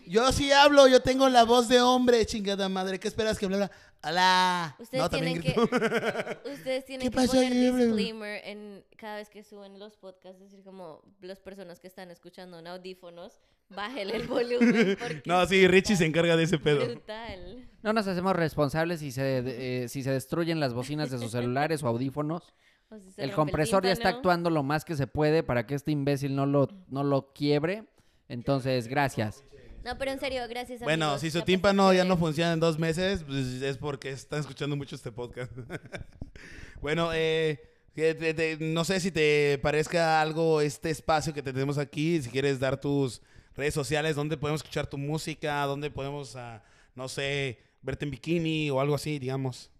Yo sí hablo, yo tengo la voz de hombre, chingada madre. ¿Qué esperas que hablara? ¡Alá! ustedes no, tienen que, ustedes tienen ¿Qué que pasó, poner Gabriel? disclaimer en cada vez que suben los podcasts, decir como las personas que están escuchando en audífonos, bájale el volumen. No, sí, Richie se encarga de ese pedo. brutal. No nos hacemos responsables si se, eh, si se destruyen las bocinas de sus celulares o audífonos. O si se El compresor ya está actuando lo más que se puede para que este imbécil no lo, no lo quiebre. Entonces, gracias. No, pero en serio, gracias Bueno, amigos, si su tímpano ya no funciona en dos meses, pues es porque están escuchando mucho este podcast. bueno, eh, te- no sé si te parezca algo este espacio que tenemos aquí, si quieres dar tus redes sociales, dónde podemos escuchar tu música, dónde podemos, ah, no sé, verte en bikini o algo así, digamos.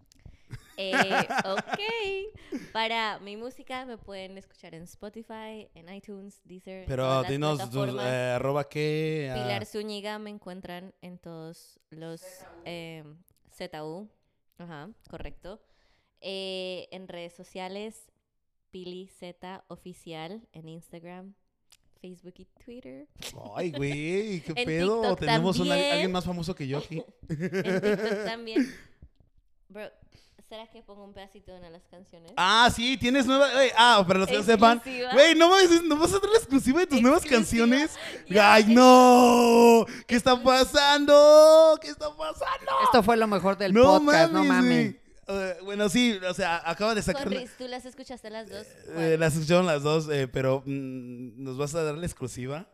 Eh, ok. Para mi música me pueden escuchar en Spotify, en iTunes, Deezer. Pero dinos eh, arroba qué. ah, Pilar Zúñiga me encuentran en todos los eh, ZU. Ajá, correcto. Eh, en redes sociales, Pili Z Oficial en Instagram, Facebook y Twitter. Ay, güey, qué En pedo. TikTok Tenemos una- alguien más famoso que yo aquí. En TikTok también. Bro, ¿será que pongo un pedacito de una de las canciones? Ah, sí, tienes nueva. ah, para los que no sepan. Güey, no ¿no vas a dar la exclusiva de tus nuevas canciones? ¡Ay, no! ¿Qué está pasando? ¿Qué está pasando? Esto fue lo mejor del no podcast, no mames. bueno, sí, o sea, acaba de sacar. ¿tú las escuchaste las dos? eh, las escucharon las dos, eh, pero mm, ¿nos vas a dar la exclusiva?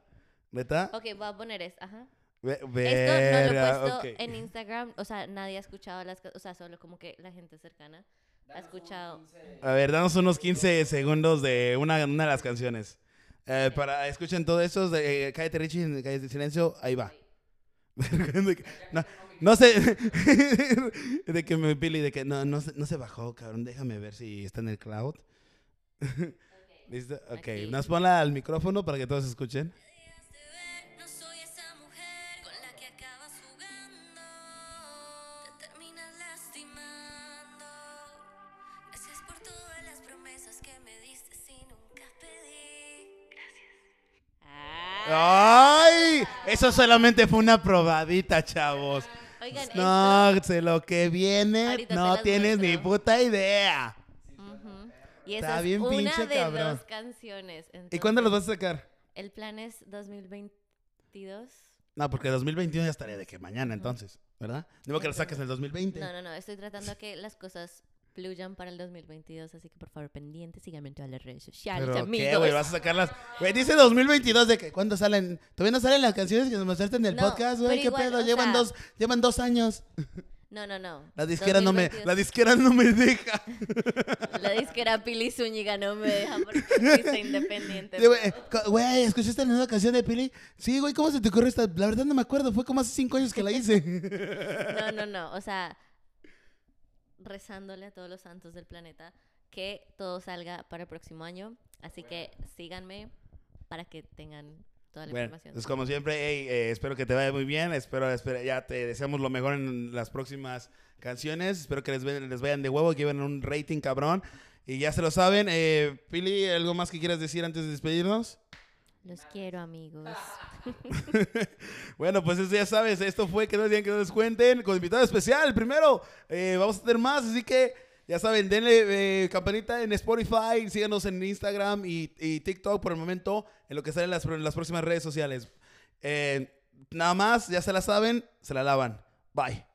¿Neta? Ok, voy a poner esta, ajá. Esto no lo he puesto en Instagram, o sea, nadie ha escuchado las, o sea, solo como que la gente cercana ha escuchado. A ver, danos unos 15 segundos de una, una de las canciones. Eh, para escuchen todo eso, de, eh, cállate Richie, cállate silencio, ahí va. De no, no sé, de que me pili, de que no, no, se- no se bajó, cabrón, déjame ver si está en el cloud. ¿Listo? Ok, Aquí. nos ponla al micrófono para que todos escuchen. ¡Ay! Eso solamente fue una probadita, chavos. Oigan, No, esto- sé lo que viene, Ahorita no tienes ni muestro. puta idea. Y Está esa es bien una pinche de cabrón. dos canciones. ¿Y cuándo los entonces, vas a sacar? El plan es 2022. No, porque 2021 ya estaría de que mañana entonces, ¿verdad? Digo que lo saques en el 2020. No, no, no, estoy tratando que las cosas fluyan para el 2022, así que por favor, pendientes, síganme en todas las redes sociales, ¿Pero amigos. qué, güey? ¿Vas a sacarlas? Güey, dice 2022 de que ¿cuándo salen? ¿Todavía no salen las canciones que nos mostraste en el No, podcast, güey? ¿Qué igual, pedo? Llevan, sea- dos, llevan dos años. No, no, no. La disquera, no me, 2022. la disquera no me deja. La disquera Pili Zúñiga no me deja porque soy independiente. Co- güey, ¿escuchaste la nueva canción de Pili? Sí, güey, ¿cómo se te ocurre esta? La verdad no me acuerdo, fue como hace cinco años que la hice. No, no, no. O sea, rezándole a todos los santos del planeta que todo salga para el próximo año. Así que síganme para que tengan toda la Bueno, información. pues como siempre, hey, eh, espero que te vaya muy bien. Espero, espero, ya te deseamos lo mejor en las próximas canciones. Espero que les, les vayan de huevo, que lleven un rating cabrón. Y ya se lo saben. Eh, Pili, ¿algo más que quieras decir antes de despedirnos? Los quiero, amigos. Bueno, pues eso ya sabes, esto fue que no digan que no les cuenten, con invitado especial, primero, eh, vamos a tener más, así que ya saben, denle eh, campanita en Spotify, síganos en Instagram y, y TikTok por el momento, en lo que salen las, las próximas redes sociales. Eh, nada más, ya se la saben, se la lavan. Bye.